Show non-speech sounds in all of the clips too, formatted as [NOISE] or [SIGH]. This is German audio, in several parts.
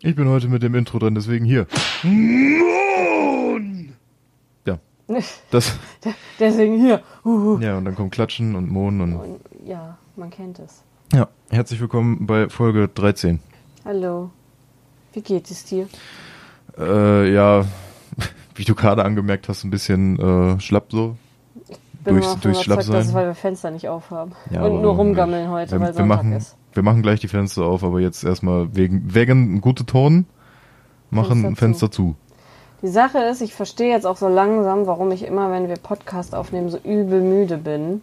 Ich bin heute mit dem Intro dran, deswegen hier. Mohn! Ja. [LAUGHS] Das, Deswegen hier. Huhu. ja, und dann kommt Klatschen und Mohn und. Und, ja, man kennt es. Ja, herzlich willkommen bei Folge 13. Hallo. Wie geht es dir? Äh, ja, [LAUGHS] wie du gerade angemerkt hast, ein bisschen äh, schlapp so. Bin Durchs- überzeugt, Schlappsein. dass es, weil wir Fenster nicht aufhaben. Ja, und nur rumgammeln heute, wir, weil wir Sonntag machen, ist. Wir machen gleich die Fenster auf, aber jetzt erstmal wegen, wegen gute Ton machen Fenster Fenster, zu. Die Sache ist, ich verstehe jetzt auch so langsam, warum ich immer, wenn wir Podcast aufnehmen, so übel müde bin.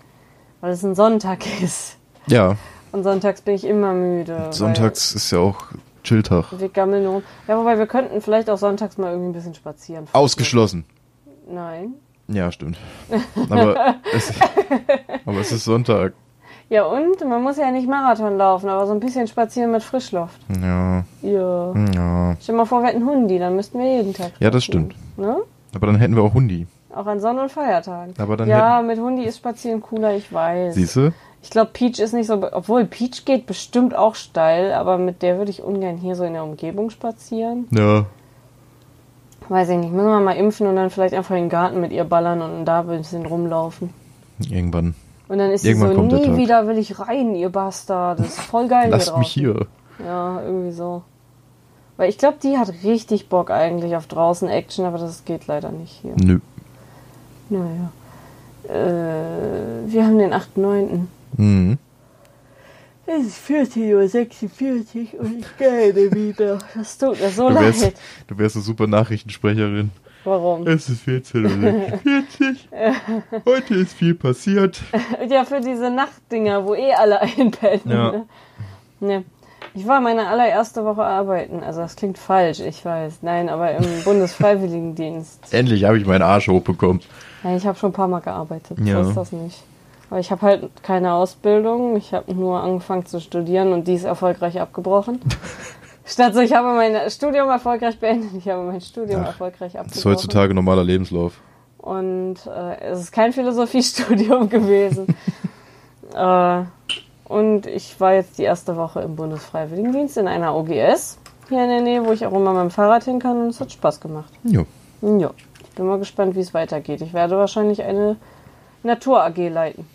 Weil es ein Sonntag [LAUGHS] ist. Ja, Und sonntags bin ich immer müde. sonntags ist ja auch Chilltag. Wir gammeln rum. Ja, wobei wir könnten vielleicht auch sonntags mal irgendwie ein bisschen spazieren. Ausgeschlossen. Nein. Ja, stimmt. Aber [LAUGHS] es, aber es ist Sonntag. Ja, und? Man muss ja nicht Marathon laufen, aber so ein bisschen spazieren mit Frischluft. Ja, Ja. ja. Stell dir mal vor, wir hätten Hundi, dann müssten wir jeden Tag. Ja, das spazieren. Ne? Aber dann hätten wir auch Hundi. Auch an Sonn- und Feiertagen. Aber dann ja, mit Hundi ist spazieren cooler, ich weiß. Siehst du? Ich glaube, Peach ist nicht so. Obwohl, Peach geht bestimmt auch steil, aber mit der würde ich ungern hier so in der Umgebung spazieren. Ja. Weiß ich nicht. Müssen wir mal impfen und dann vielleicht einfach in den Garten mit ihr ballern und da ein bisschen rumlaufen. Irgendwann. Und dann ist sie Irgendwann so, nie wieder will ich rein, ihr Bastard. Das ist voll geil Lasst hier mich hier. Ja, irgendwie so. Weil ich glaube, die hat richtig Bock eigentlich auf draußen Action, aber das geht leider nicht hier. Nö. Naja. Äh, wir haben den 8.9. Mhm. Es ist 14.46 Uhr und ich gehe wieder. Das tut mir so Du leid. wärst, du wärst eine super Nachrichtensprecherin. Warum? Es ist 14.46 [LAUGHS] Heute ist viel passiert. Ja, für diese Nachtdinger, wo eh alle [LAUGHS] einpennen. Ja. Ne. Ich war meine allererste Woche arbeiten. Also das klingt falsch, ich weiß. Nein, aber im [LAUGHS] Bundesfreiwilligendienst. Endlich habe ich meinen Arsch hochbekommen. Ja, ich habe schon ein paar Mal gearbeitet. Ja. So ist das nicht. Aber ich habe halt keine Ausbildung. Ich habe nur angefangen zu studieren und die ist erfolgreich abgebrochen. [LAUGHS] Statt so, ich habe mein Studium erfolgreich beendet, ich habe mein Studium Ach, erfolgreich Das abgebrochen. ist heutzutage normaler Lebenslauf. Und äh, es ist kein Philosophiestudium [LAUGHS] gewesen. äh, und ich war jetzt die erste Woche im Bundesfreiwilligendienst in einer OGS hier in der Nähe, wo ich auch immer mit dem Fahrrad hin kann und es hat Spaß gemacht. Ja. Ja, ich bin mal gespannt, wie es weitergeht. Ich werde wahrscheinlich eine Natur-AG leiten.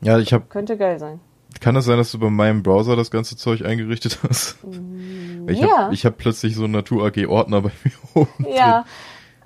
Ja, ich habe. Könnte geil sein. Kann es sein, dass du bei meinem Browser das ganze Zeug eingerichtet hast? Ich ja. habe hab plötzlich so einen Natur-AG-Ordner bei mir [LAUGHS] oben. Ja.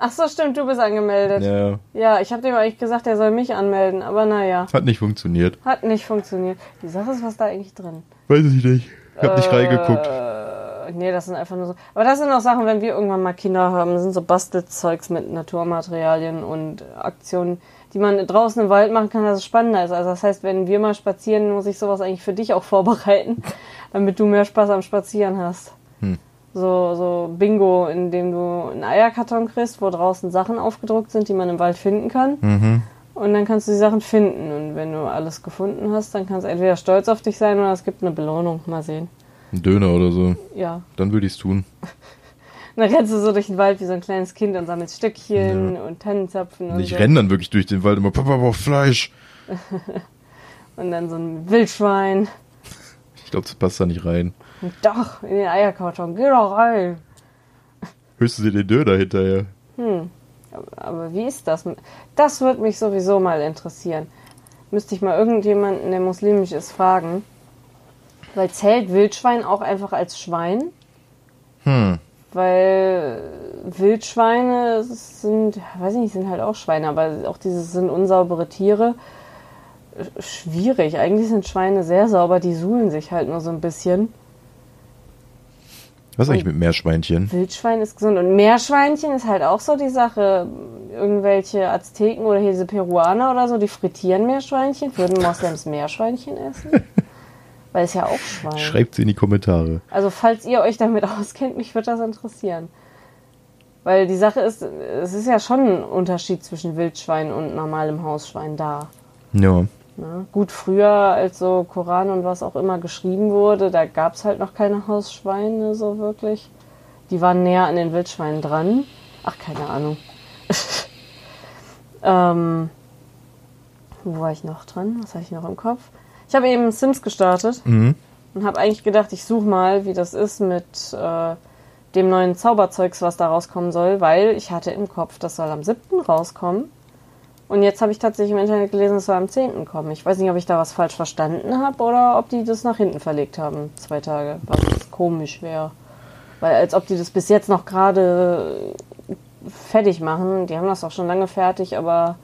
Ach so, stimmt, du bist angemeldet. Ja, Ja, ich habe dem eigentlich gesagt, er soll mich anmelden, aber naja, hat nicht funktioniert. hat nicht funktioniert. Die Sache ist, was da eigentlich drin? Weiß ich nicht. Ich hab nicht reingeguckt. Äh, nee, das sind einfach nur so. Aber das sind auch Sachen, wenn wir irgendwann mal Kinder haben, das sind so Bastelzeugs mit Naturmaterialien und Aktionen, die man draußen im Wald machen kann, dass es spannender ist. Also das heißt, wenn wir mal spazieren, muss ich sowas eigentlich für dich auch vorbereiten, [LAUGHS] damit du mehr Spaß am Spazieren hast. Hm. So, so Bingo, in dem du einen Eierkarton kriegst, wo draußen Sachen aufgedruckt sind, die man im Wald finden kann. Mhm. Und dann kannst du die Sachen finden. Und wenn du alles gefunden hast, dann kannst du entweder stolz auf dich sein oder es gibt eine Belohnung. Mal sehen. Ein Döner oder so. Ja. Dann würde ich's tun. [LAUGHS] Dann rennst du so durch den Wald wie so ein kleines Kind und sammelst Stückchen und Tannenzapfen und Ich so. renn dann wirklich durch den Wald immer, Papa braucht Fleisch. [LAUGHS] Und dann so ein Wildschwein. Ich glaube, das passt da nicht rein. Doch, in den Eierkarton. Geh doch rein. Höchstens in den Döner hinterher. Aber, aber wie ist das? Das würde mich sowieso mal interessieren. Müsste ich mal irgendjemanden, der muslimisch ist, fragen. Weil zählt Wildschwein auch einfach als Schwein? Hm. Weil Wildschweine sind, weiß ich nicht, sind halt auch Schweine, aber auch diese sind unsaubere Tiere. Schwierig. Eigentlich sind Schweine sehr sauber, die suhlen sich halt nur so ein bisschen. Was eigentlich mit Meerschweinchen? Wildschwein ist gesund. Und Meerschweinchen ist halt auch so die Sache. Irgendwelche Azteken oder hier diese Peruaner oder so, die frittieren Meerschweinchen. Würden Moslems Meerschweinchen essen? [LAUGHS] Weil es ja auch Schwein. Schreibt sie in die Kommentare. Also falls ihr euch damit [LAUGHS] auskennt, mich würde das interessieren. Weil die Sache ist, es ist ja schon ein Unterschied zwischen Wildschwein und normalem Hausschwein da. Ja. Ne? Gut, früher, als so Koran und was auch immer geschrieben wurde, da gab es halt noch keine Hausschweine so wirklich. Die waren näher an den Wildschweinen dran. Ach, keine Ahnung. [LAUGHS] ähm, wo war ich noch dran? Was habe ich noch im Kopf? Ich habe eben Sims gestartet Mhm. und habe eigentlich gedacht, ich suche mal, wie das ist mit äh, dem neuen Zauberzeugs, was da rauskommen soll, weil ich hatte im Kopf, das soll am 7. rauskommen. Und jetzt habe ich tatsächlich im Internet gelesen, es soll am 10. kommen. Ich weiß nicht, ob ich da was falsch verstanden habe oder ob die das nach hinten verlegt haben, zwei Tage, was komisch wäre. Weil als ob die das bis jetzt noch gerade fertig machen. Die haben das auch schon lange fertig, aber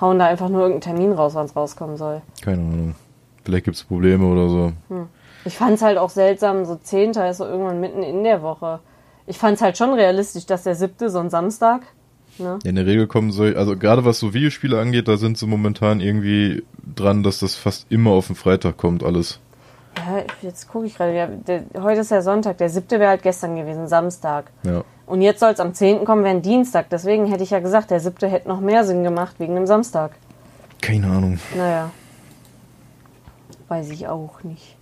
hauen da einfach nur irgendeinen Termin raus, wann es rauskommen soll. Keine Ahnung. Vielleicht gibt es Probleme oder so. Hm. Ich fand es halt auch seltsam, so 10. ist so irgendwann mitten in der Woche. Ich fand es halt schon realistisch, dass der siebte, so ein Samstag. Ne? Ja, in der Regel kommen so, also gerade was so Videospiele angeht, da sind sie momentan irgendwie dran, dass das fast immer auf den Freitag kommt, alles. Ja, jetzt gucke ich gerade. Ja, heute ist ja Sonntag, der siebte wäre halt gestern gewesen, Samstag. Ja. Und jetzt soll es am 10. kommen, wäre ein Dienstag. Deswegen hätte ich ja gesagt, der siebte hätte noch mehr Sinn gemacht wegen dem Samstag. Keine Ahnung. Naja. Weiß ich auch nicht.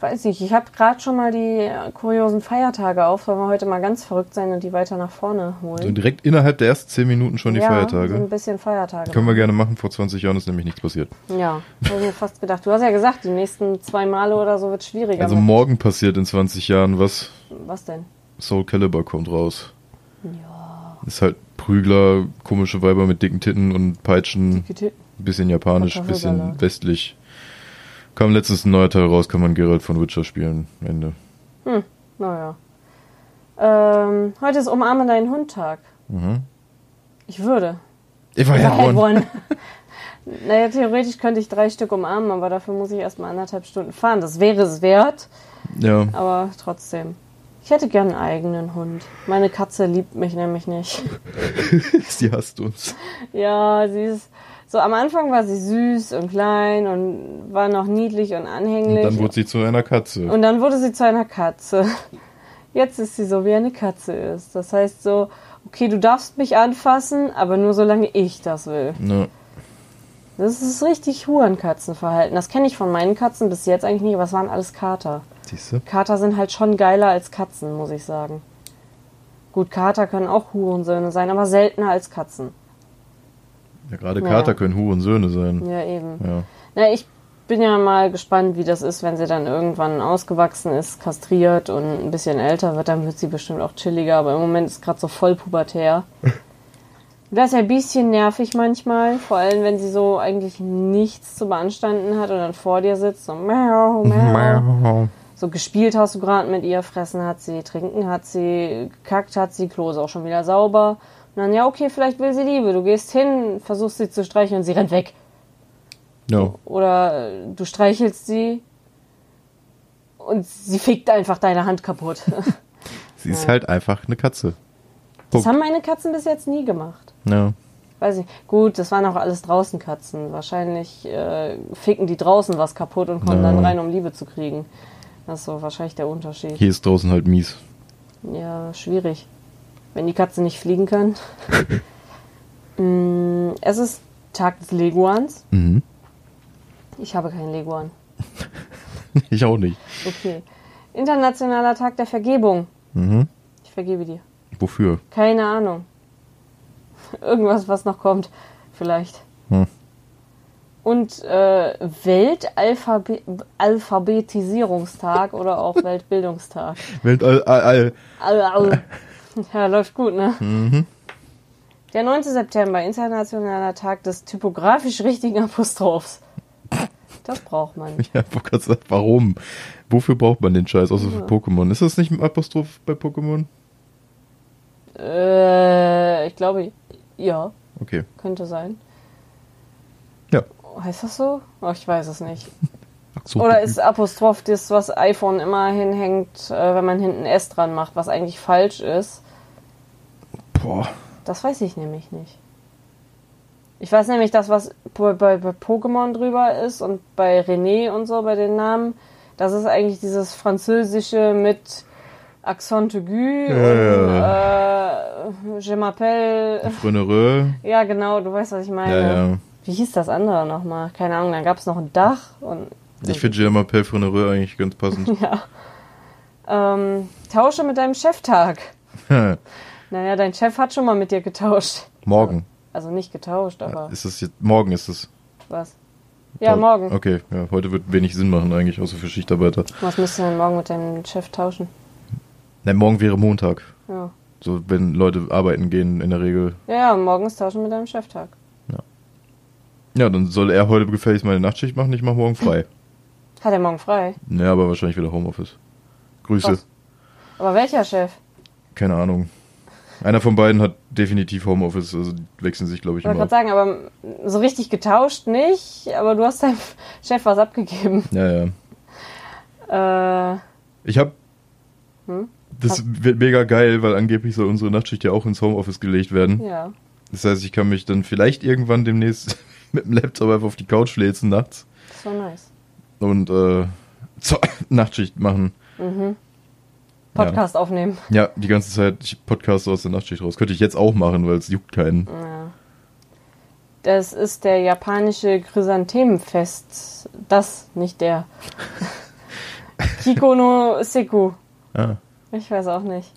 Weiß nicht, ich habe gerade schon mal die kuriosen Feiertage auf. Sollen wir heute mal ganz verrückt sein und die weiter nach vorne holen? So direkt innerhalb der ersten 10 Minuten schon die ja, Feiertage. So ein bisschen Feiertage. Können wir gerne machen. Vor 20 Jahren ist nämlich nichts passiert. Ja, habe ich mir fast gedacht. Du hast ja gesagt, die nächsten zwei Male oder so wird es schwieriger. Also morgen passiert in 20 Jahren was. Was denn? Soul Calibur kommt raus. Ja, Ist halt Prügler, komische Weiber mit dicken Titten und Peitschen. dicke Titten. Bisschen japanisch, bisschen westlich. Kam letztens ein neuer Teil raus, kann man Geralt von Witcher spielen. Ende. Naja. Ähm, heute ist Umarme deinen Hund-Tag. Mhm. Ich würde. Ich war I ja had one. Naja, theoretisch könnte ich drei Stück umarmen, aber dafür muss ich erstmal anderthalb Stunden fahren. Das wäre es wert, Ja, aber trotzdem. Ich hätte gern einen eigenen Hund. Meine Katze liebt mich nämlich nicht. [LAUGHS] sie hasst uns. Ja, sie ist. So am Anfang war sie süß und klein und war noch niedlich und Und anhänglich. dann wurde sie zu einer Katze. Und dann wurde sie zu einer Katze. Jetzt ist sie so, wie eine Katze ist. Das heißt so, okay, du darfst mich anfassen, aber nur solange ich das will. Ne. Das ist richtig Hurenkatzenverhalten. Das kenne ich von meinen Katzen bis jetzt eigentlich nicht, aber es waren alles Kater. Siehst du? Kater sind halt schon geiler als Katzen, muss ich sagen. Gut, Kater können auch Hurensöhne sein, aber seltener als Katzen. Ja, gerade Ja. Kater können Hurensöhne sein. Ja, eben. Ja. Na, ich bin ja mal gespannt, wie das ist, wenn sie dann irgendwann ausgewachsen ist, kastriert und ein bisschen älter wird, dann wird sie bestimmt auch chilliger, aber im Moment ist gerade so voll pubertär. Das ist ja ein bisschen nervig manchmal, vor allem wenn sie so eigentlich nichts zu beanstanden hat und dann vor dir sitzt, so miau, miau. So gespielt hast du gerade mit ihr, fressen hat sie, trinken hat sie, gekackt hat sie, Klo ist auch schon wieder sauber. Dann, ja, okay, vielleicht will sie Liebe. Du gehst hin, versuchst sie zu streicheln und sie rennt weg. Ja. Oder äh, du streichelst sie und sie fickt einfach deine Hand kaputt. [LAUGHS] Sie ist halt einfach eine Katze. Das Punkt. haben meine Katzen bis jetzt nie gemacht. Ja. Weiß nicht. Gut, das waren auch alles draußen Katzen. Wahrscheinlich äh, ficken die draußen was kaputt und kommen Ja. dann rein, um Liebe zu kriegen. Das ist so wahrscheinlich der Unterschied. Hier ist draußen halt mies. Ja, schwierig. Wenn die Katze nicht fliegen kann. [LAUGHS] Mm, es ist Tag des Leguans. Mhm. Ich habe keinen Leguan. [LAUGHS] Ich auch nicht. Okay. Internationaler Tag der Vergebung. Mhm. Ich vergebe dir. Wofür? Keine Ahnung. Irgendwas, was noch kommt. Vielleicht. Hm. Und äh, Weltalphabetisierungstag oder auch [LAUGHS] Weltbildungstag. Weltall, all, all. Au, au. Ja, läuft gut, ne? Der 9. September, internationaler Tag des typografisch richtigen Apostrophs. Das braucht man. [LAUGHS] Ja, warum? Wofür braucht man den Scheiß, außer für Pokémon? Ist das nicht ein Apostroph bei Pokémon? Äh, ich glaube, ja, Okay. könnte sein. Ja. Heißt das so? Oh, ich weiß es nicht. [LAUGHS] So. Oder ist Apostroph das, was iPhone immer hinhängt, äh, wenn man hinten S dran macht, was eigentlich falsch ist? Boah. Das weiß ich nämlich nicht. Ich weiß nämlich, das, was bei, bei, bei Pokémon drüber ist und bei René und so, bei den Namen, das ist eigentlich dieses Französische mit Accent aigu und äh, Je m'appelle. Frenereux. [LAUGHS] Ja, genau, du weißt, was ich meine. Ja, ja. Wie hieß das andere nochmal? Keine Ahnung, dann gab es noch ein Dach und Ich finde Germain Appel Frenereux eigentlich ganz passend. [LAUGHS] ja. Ähm, tausche mit deinem Cheftag. [LAUGHS] Naja, dein Chef hat schon mal mit dir getauscht. morgen. Also nicht getauscht, aber Ist es jetzt, morgen ist es. was? Ja, morgen. Okay, ja, heute wird wenig Sinn machen eigentlich, außer für Schichtarbeiter. Was müsst du denn morgen mit deinem Chef tauschen? Nein, morgen wäre Montag. Ja. So, wenn Leute arbeiten gehen in der Regel. Ja, ja, morgen ist Tauschen mit deinem Cheftag. Ja, dann soll er heute gefälligst mal eine Nachtschicht machen, ich mache morgen frei. [LAUGHS] Hat er morgen frei? Ja, aber wahrscheinlich wieder Homeoffice. Grüße. Krass. Aber welcher Chef? Keine Ahnung. Einer von beiden hat definitiv Homeoffice, also die wechseln sich, glaube ich, Ich wollte gerade sagen, aber so richtig getauscht nicht, aber du hast deinem [LAUGHS] Chef was abgegeben. Ja, ja. Äh, Ich habe. Hm? Das wird mega geil, weil angeblich soll unsere Nachtschicht ja auch ins Homeoffice gelegt werden. ja. Das heißt, ich kann mich dann vielleicht irgendwann demnächst [LAUGHS] mit dem Laptop einfach auf die Couch fläzen nachts Das war nice. und äh, zur [LAUGHS] Nachtschicht machen. Podcast aufnehmen. Ja, die ganze Zeit ich podcaste aus der Nachtschicht raus. Könnte ich jetzt auch machen, weil es juckt keinen. Ja. Das ist der japanische Chrysanthemenfest. Das, nicht der. [LAUGHS] Kiko no Seku. Ah, Ich weiß auch nicht.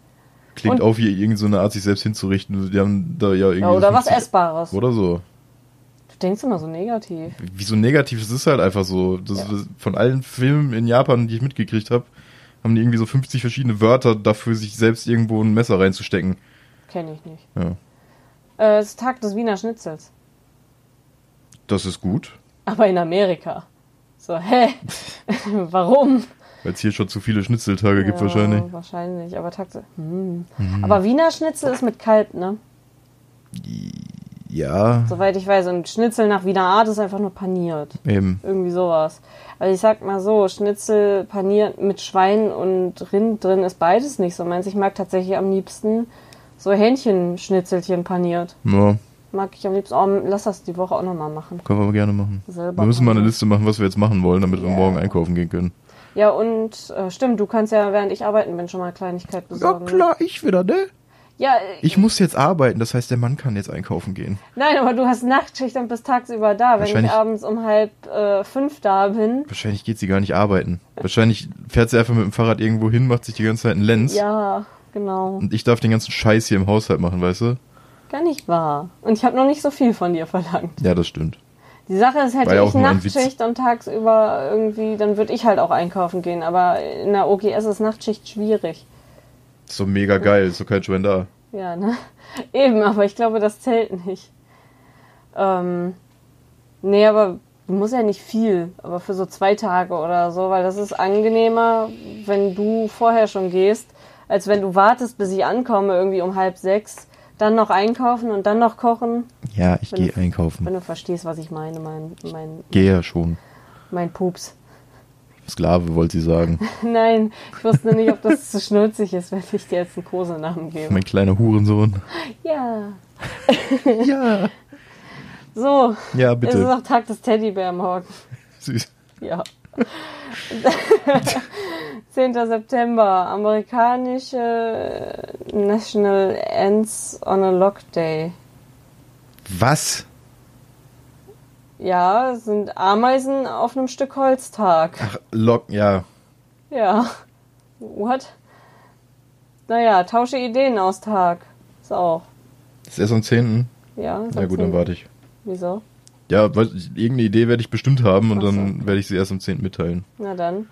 klingt Und- auch wie irgendeine so Art, sich selbst hinzurichten. Die haben da ja irgendwie. Ja, oder so was 50 Essbares. Oder so. Du denkst immer so negativ. Wie so negativ, es ist halt einfach so. Das, Ja. das, von allen Filmen in Japan, die ich mitgekriegt habe, haben die irgendwie so 50 verschiedene Wörter dafür, sich selbst irgendwo ein Messer reinzustecken. Kenne ich nicht. Ja. Äh, es ist Tag des Wiener Schnitzels. Das ist gut, Aber in Amerika. So, hä? [LAUGHS] Warum? weil es hier schon zu viele Schnitzeltage gibt wahrscheinlich. Wahrscheinlich, aber Tag. Hm. Aber Wiener Schnitzel ist mit Kalb, ne? Ja, Soweit ich weiß. Und Schnitzel nach Wiener Art ist einfach nur paniert. eben. Irgendwie sowas. Also ich sag mal so, Schnitzel paniert mit Schwein und Rind drin ist beides nicht so meins. Ich mag tatsächlich am liebsten so Hähnchenschnitzelchen paniert. Ja, Mag ich am liebsten. Oh, lass das die Woche auch nochmal machen. können wir aber gerne machen. Selber Wir müssen mal eine. Liste machen, was wir jetzt machen wollen, damit wir Ja. morgen einkaufen gehen können. Ja, und äh, stimmt, du kannst ja, während ich arbeiten bin, schon mal Kleinigkeit besorgen. ich wieder, ne? Ja, äh, Ich muss jetzt arbeiten, das heißt, der Mann kann jetzt einkaufen gehen. nein, aber du hast Nachtschicht und bist tagsüber da. Wenn ich abends um halb äh, fünf da bin, Wahrscheinlich geht sie gar nicht arbeiten. Wahrscheinlich fährt sie einfach mit dem Fahrrad irgendwo hin, macht sich die ganze Zeit einen Lenz. ja, genau. Und ich darf den ganzen Scheiß hier im Haushalt machen, weißt du? Gar nicht wahr. Und ich habe noch nicht so viel von dir verlangt. Ja, das stimmt. Die Sache ist, hätte War ja ich. Nachtschicht und tagsüber irgendwie, dann würde ich halt auch einkaufen gehen. Aber in der OGS ist Nachtschicht schwierig. So mega geil, ist so kein Schwein da. Ja, ne? [LAUGHS] Eben, aber ich glaube, das zählt nicht. Ähm, nee, aber du musst ja nicht viel, aber für so zwei Tage oder so, weil das ist angenehmer, wenn du vorher schon gehst, als wenn du wartest, bis ich ankomme, irgendwie um halb sechs, dann noch einkaufen und dann noch kochen. Ja, ich gehe einkaufen. Wenn du verstehst, was ich meine, mein, mein, Gehe ja schon. mein Pups. Sklave, wollte sie sagen. [LAUGHS] Nein, ich wusste nicht, ob das zu schnulzig ist, wenn ich dir jetzt einen Kosenamen gebe. Mein kleiner Hurensohn. Ja. [LAUGHS] Ja. So, Ja, es ist bitte. auch Tag des Teddybär morgen. Süß. Ja. [LAUGHS] 10. September, amerikanische National Ants on a Lock Day. Was? Ja, sind Ameisen auf einem Stück Holztag. Ach, Lock, ja. Ja. What? Naja, tausche Ideen aus Tag. Ist auch. Ist erst am 10. Ja, ist Na gut, dann 10.. warte ich. Wieso? Ja, weil irgendeine Idee werde ich bestimmt haben und Ach so. dann werde ich sie erst am 10. mitteilen. Na dann.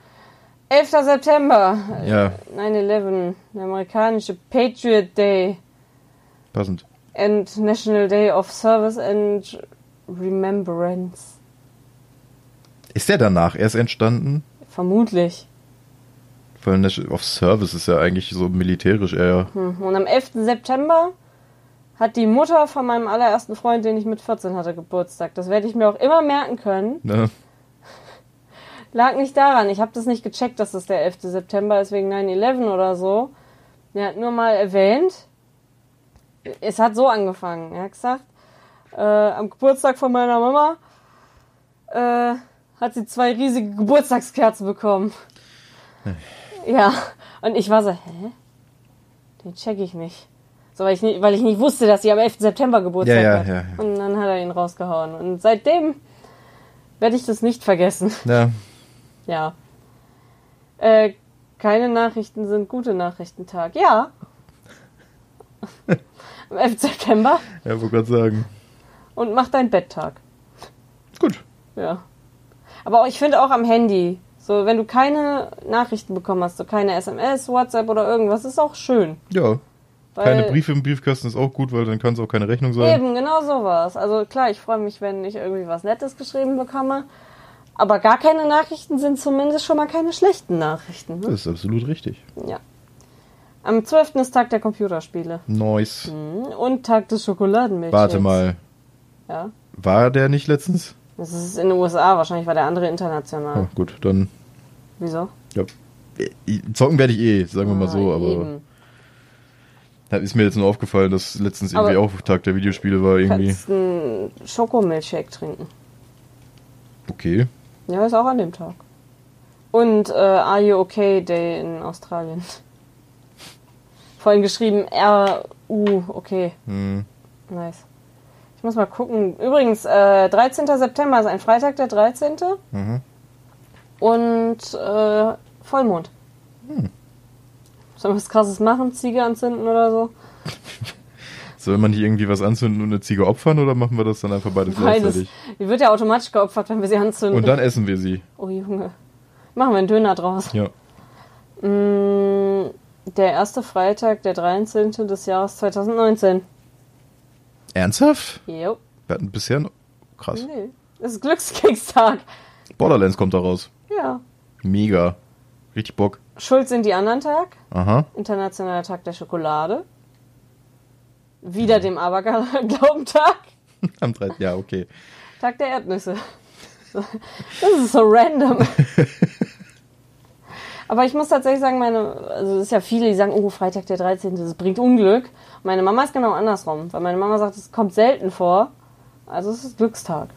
11. September. Ja, 9-11. Der amerikanische Patriot Day. passend. and National Day of Service and Remembrance. Ist der danach erst entstanden? Vermutlich. Weil National of Service ist ja eigentlich so militärisch eher. Hm. Und am 11. September hat die Mutter von meinem allerersten Freund, den ich mit 14 hatte, Geburtstag. Das werde ich mir auch immer merken können. Ne? [LAUGHS] Lag nicht daran. Ich habe das nicht gecheckt, dass das der 11. September ist wegen 9-11 oder so. Er hat nur mal erwähnt. Es hat so angefangen. Er hat gesagt, äh, am Geburtstag von meiner Mama äh, hat sie zwei riesige Geburtstagskerzen bekommen. Ja, und ich war so, hä? Den check ich nicht. So, weil ich, nicht, weil ich nicht wusste, dass sie am 11. September Geburtstag Ja, ja, hat. ja, ja. Und dann hat er ihn rausgehauen. Und seitdem werde ich das nicht vergessen. Ja, [LAUGHS] Ja. Äh, keine Nachrichten sind gute Nachrichtentag. Ja. [LAUGHS] Am 11. September. ja, wollte gerade sagen. Und mach dein Betttag. Gut. Ja. Aber ich finde auch am Handy. So, wenn du keine Nachrichten bekommen hast, so keine SMS, WhatsApp oder irgendwas, ist auch schön. Ja. Weil Keine Briefe im Briefkasten ist auch gut, weil dann kann es auch keine Rechnung sein. Eben, genau sowas. Also klar, ich freue mich, wenn ich irgendwie was Nettes geschrieben bekomme. Aber gar keine Nachrichten sind zumindest schon mal keine schlechten Nachrichten. Ne? Das ist absolut richtig. Ja. Am 12. ist Tag der Computerspiele. Nice. Mhm. Und Tag des Schokoladenmilchshakes. Warte mal. Ja. War der nicht letztens? Das ist in den USA, wahrscheinlich war der andere international. Oh, gut, dann. Wieso? Ja. Zocken werde ich eh, sagen wir mal so, Ah, aber. eben. Da ist mir jetzt nur aufgefallen, dass letztens irgendwie Aber- auch Tag der Videospiele war, Du irgendwie. kannst einen Schokomilchshake trinken. Okay. Ja, ist auch an dem Tag. Und äh, Are You Okay Day in Australien. [LAUGHS] Vorhin geschrieben R-U, okay. Hm. Nice. Ich muss mal gucken. Übrigens, äh, 13. September ist ein Freitag, der 13. Mhm. Und äh, Vollmond. Hm. Sollen wir was krasses machen? Ziege anzünden oder so? Soll man hier irgendwie was anzünden und eine Ziege opfern oder machen wir das dann einfach beides Beides. gleichzeitig? Die wird ja automatisch geopfert, wenn wir sie anzünden. Und dann essen wir sie. oh Junge. Machen wir einen Döner draus. Ja. Mm, der erste Freitag, der 13. des Jahres 2019. Ernsthaft? Jo. Wir hatten bisher noch... Krass. Nee. Das ist Glückskekstag. Borderlands kommt da raus. Ja. Mega. Richtig Bock. Schuld sind die anderen Tag. Aha. Internationaler Tag der Schokolade. Wieder dem Aberglaubentag. [LAUGHS] Am 3. Ja, okay. Tag der Erdnüsse. [LAUGHS] Das ist so random. [LAUGHS] Aber ich muss tatsächlich sagen, meine, also es ist ja viele, die sagen, oh, Freitag der 13. das bringt Unglück. Meine Mama ist genau andersrum, weil meine Mama sagt, es kommt selten vor. Also es ist Glückstag.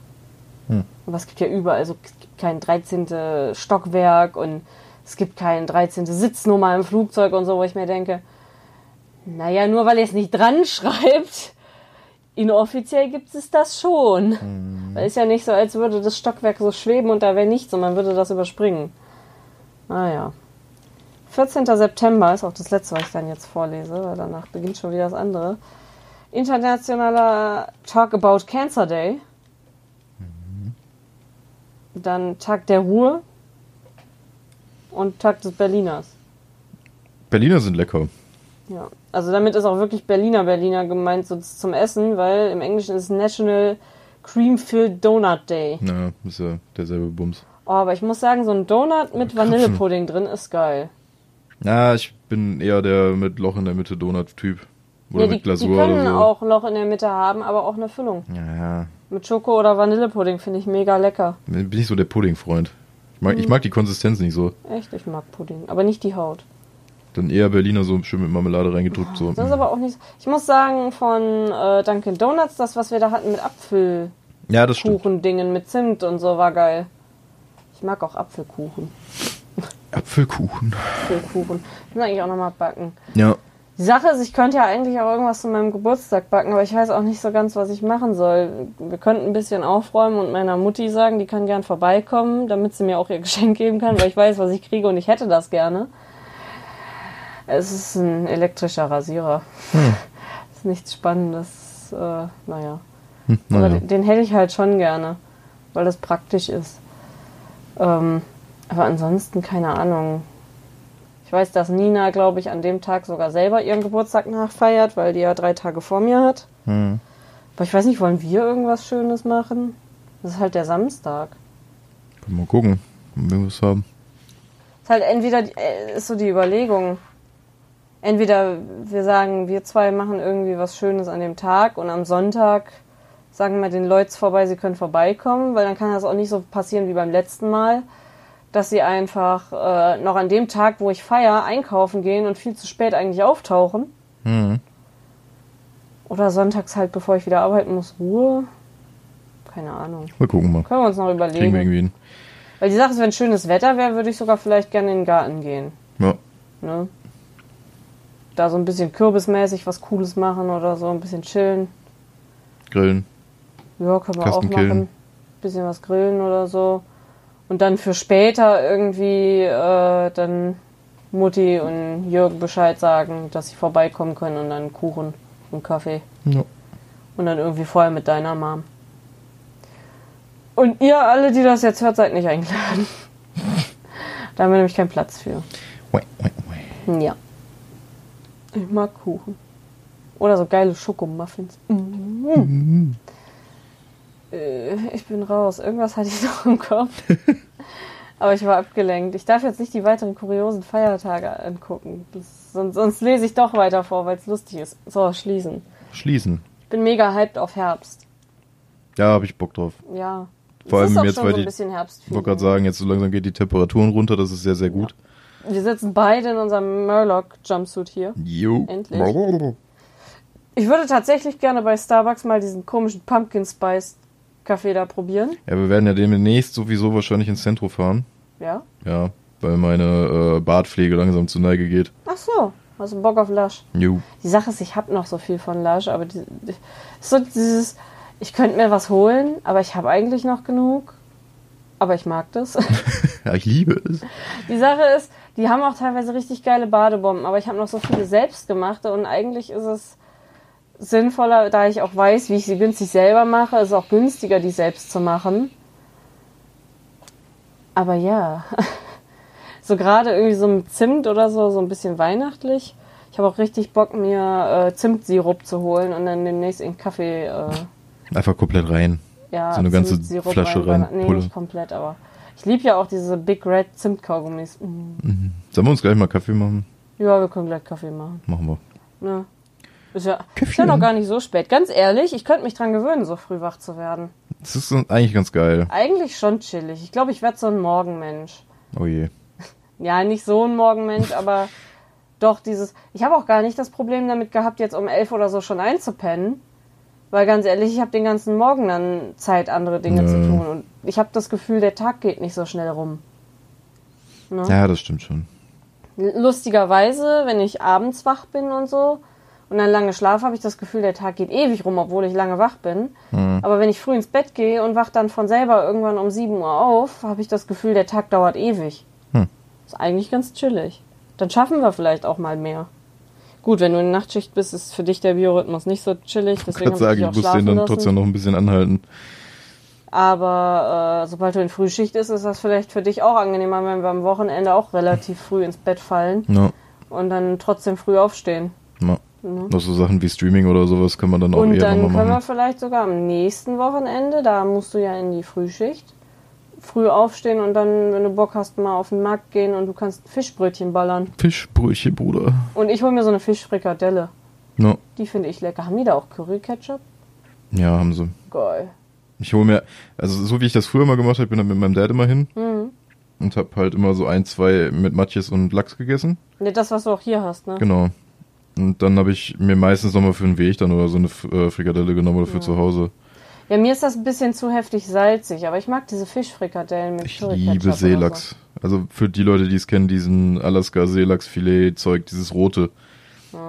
Hm. Aber es gibt ja überall, also es gibt kein 13. Stockwerk und es gibt kein 13. Sitznummer im Flugzeug und so, wo ich mir denke, naja, nur weil ihr es nicht dran schreibt, inoffiziell gibt es das schon. Weil es ist ja nicht so, als würde das Stockwerk so schweben und da wäre nichts und man würde das überspringen. Naja. 14. September ist auch das letzte, was ich dann jetzt vorlese, weil danach beginnt schon wieder das andere. Internationaler Talk About Cancer Day. Dann Tag der Ruhe und Tag des Berliners. Berliner sind lecker. Ja, also damit ist auch wirklich Berliner Berliner gemeint so zum Essen, weil im Englischen ist es National Cream Filled Donut Day. Na, ist ja derselbe Bums. Oh, aber ich muss sagen, so ein Donut mit Vanillepudding drin ist geil. Na, ich bin eher der mit Loch in der Mitte Donut-Typ. Oder ja, die, mit Glasur die können oder so. auch Loch in der Mitte haben, aber auch eine Füllung. Ja, Mit Schoko oder Vanillepudding finde ich mega lecker. bin ich so der Pudding-Freund. Ich mag, ich mag die Konsistenz nicht so. Echt, ich mag Pudding, aber nicht die Haut. Dann eher Berliner so schön mit Marmelade reingedrückt. So. Das ist aber auch nicht. Ich muss sagen, von äh, Dunkin' Donuts, das, was wir da hatten mit Apfelkuchendingen, Ja, das mit Zimt und so, war geil. Ich mag auch Apfelkuchen. Apfelkuchen. Apfelkuchen. Ich muss eigentlich auch nochmal backen. Ja. Die Sache ist, ich könnte ja eigentlich auch irgendwas zu meinem Geburtstag backen, aber ich weiß auch nicht so ganz, was ich machen soll. Wir könnten ein bisschen aufräumen und meiner Mutti sagen, die kann gern vorbeikommen, damit sie mir auch ihr [LAUGHS] Geschenk geben kann, weil ich weiß, was ich kriege und ich hätte das gerne. Es ist ein elektrischer Rasierer. [LAUGHS] ist nichts Spannendes. Äh, naja. Hm, Aber naja. den, den hätte ich halt schon gerne, weil das praktisch ist. Ähm, aber ansonsten keine Ahnung. Ich weiß, dass Nina, glaube ich, an dem Tag sogar selber ihren Geburtstag nachfeiert, weil die ja drei Tage vor mir hat. Hm. Aber ich weiß nicht, wollen wir irgendwas Schönes machen? Das ist halt der Samstag. Mal gucken, ob wir was haben. Ist halt entweder, äh, ist so die Überlegung. Entweder wir sagen, wir zwei machen irgendwie was Schönes an dem Tag und am Sonntag sagen wir den Leuten vorbei, sie können vorbeikommen, weil dann kann das auch nicht so passieren wie beim letzten Mal, dass sie einfach äh, noch an dem Tag, wo ich feier, einkaufen gehen und viel zu spät eigentlich auftauchen. Hm. Oder sonntags halt, bevor ich wieder arbeiten muss, Ruhe. Keine Ahnung. Mal gucken mal. Können wir uns noch Kriegen wir überlegen. irgendwie hin. Weil die Sache ist, wenn schönes Wetter wäre, würde ich sogar vielleicht gerne in den Garten gehen. Ja. Ne? Da so ein bisschen kürbismäßig was Cooles machen oder so, ein bisschen chillen. Grillen. Ja, können wir Kasten auch machen. killen. Bisschen was grillen oder so. Und dann für später irgendwie äh, dann Mutti und Jürgen Bescheid sagen, dass sie vorbeikommen können und dann Kuchen und Kaffee. Ja. Und dann irgendwie vorher mit deiner Mom. Und ihr alle, die das jetzt hört, seid nicht eingeladen. [LAUGHS] Da haben wir nämlich keinen Platz für. Wei, wei, wei. Ja. Ich mag Kuchen. Oder so geile Schokomuffins. Mm. Äh, ich bin raus. Irgendwas hatte ich [LAUGHS] noch im Kopf. Aber ich war abgelenkt. Ich darf jetzt nicht die weiteren kuriosen Feiertage angucken. Das, sonst, sonst lese ich doch weiter vor, weil es lustig ist. So, schließen. Schließen. Ich bin mega hyped auf Herbst. Ja, habe ich Bock drauf. Ja. Vor allem jetzt, weil so ein bisschen Herbst. Ich wollte gerade sagen, jetzt so langsam geht die Temperaturen runter, das ist sehr, sehr gut. Wir sitzen beide in unserem Murloc-Jumpsuit hier. Jo. Endlich. Ich würde tatsächlich gerne bei Starbucks mal diesen komischen Pumpkin Spice Kaffee da probieren. Ja, wir werden ja demnächst sowieso wahrscheinlich ins Zentrum fahren. Ja. Ja, weil meine äh, Bartpflege langsam zur Neige geht. Ach so. Hast du Bock auf Lush? Jo. Die Sache ist, ich habe noch so viel von Lush, aber die, die, so dieses, ich könnte mir was holen, aber ich habe eigentlich noch genug. Aber ich mag das. [LAUGHS] [LAUGHS] Ja, ich liebe es. Die Sache ist, die haben auch teilweise richtig geile Badebomben, aber ich habe noch so viele selbstgemachte und eigentlich ist es sinnvoller, da ich auch weiß, wie ich sie günstig selber mache, ist es auch günstiger, die selbst zu machen. Aber ja, [LAUGHS] so gerade irgendwie so mit Zimt oder so, so ein bisschen weihnachtlich. Ich habe auch richtig Bock, mir äh, Zimtsirup zu holen und dann demnächst in Kaffee, äh, Einfach komplett rein. ja, So eine ganze Flasche reinballern. rein, Nee, Pulle. nicht komplett, aber ich liebe ja auch diese Big Red Zimtkaugummis. Mm. Sollen wir uns gleich mal Kaffee machen? Ja, wir können gleich Kaffee machen. Machen wir. Ja. Ist ja, ist ja noch ne? gar nicht so spät. Ganz ehrlich, ich könnte mich dran gewöhnen, so früh wach zu werden. Das ist eigentlich ganz geil. Eigentlich schon chillig. Ich glaube, ich werde so ein Morgenmensch. Oh je. [LAUGHS] Ja, nicht so ein Morgenmensch, [LAUGHS] aber doch dieses. Ich habe auch gar nicht das Problem damit gehabt, jetzt um elf oder so schon einzupennen. Weil ganz ehrlich, ich habe den ganzen Morgen dann Zeit, andere Dinge Ja. zu tun. Und ich habe das Gefühl, der Tag geht nicht so schnell rum. Ne? Ja, das stimmt schon. Lustigerweise, wenn ich abends wach bin und so und dann lange schlafe, habe ich das Gefühl, der Tag geht ewig rum, obwohl ich lange wach bin. Aber wenn ich früh ins Bett gehe und wach dann von selber irgendwann um 7 Uhr auf, habe ich das Gefühl, der Tag dauert ewig. Hm. Ist eigentlich ganz chillig. Dann schaffen wir vielleicht auch mal mehr. Gut, wenn du in der Nachtschicht bist, ist für dich der Biorhythmus nicht so chillig. Ich Deswegen ich sagen, ich auch muss den dann lassen. trotzdem noch ein bisschen anhalten. Aber äh, sobald du in Frühschicht ist, ist das vielleicht für dich auch angenehmer, wenn wir am Wochenende auch relativ früh ins Bett fallen Ja, und dann trotzdem früh aufstehen. Ja. Noch so Sachen wie Streaming oder sowas kann man dann auch Und eher dann können wir machen. vielleicht sogar am nächsten Wochenende, da musst du ja in die Frühschicht, früh aufstehen und dann, wenn du Bock hast, mal auf den Markt gehen und du kannst Fischbrötchen ballern. Fischbrötchen, Bruder. Und ich hole mir so eine Fischfrikadelle. Ja. Die finde ich lecker. Haben die da auch Curry-Ketchup? ja, haben sie. Geil. Ich hole mir, also so wie ich das früher mal gemacht habe, bin dann mit meinem Dad immer hin Mhm. und habe halt immer so ein, zwei mit Matjes und Lachs gegessen. Ne, das, was du auch hier hast, ne? Genau. Und dann habe ich mir meistens nochmal für den Weg dann oder so eine äh, Frikadelle genommen oder für zu Hause. Ja, mir ist das ein bisschen zu heftig salzig, aber ich mag diese Fischfrikadellen mit Ich liebe Seelachs. Also für die Leute, die es kennen, diesen Alaska Seelachsfilet-Zeug, dieses rote,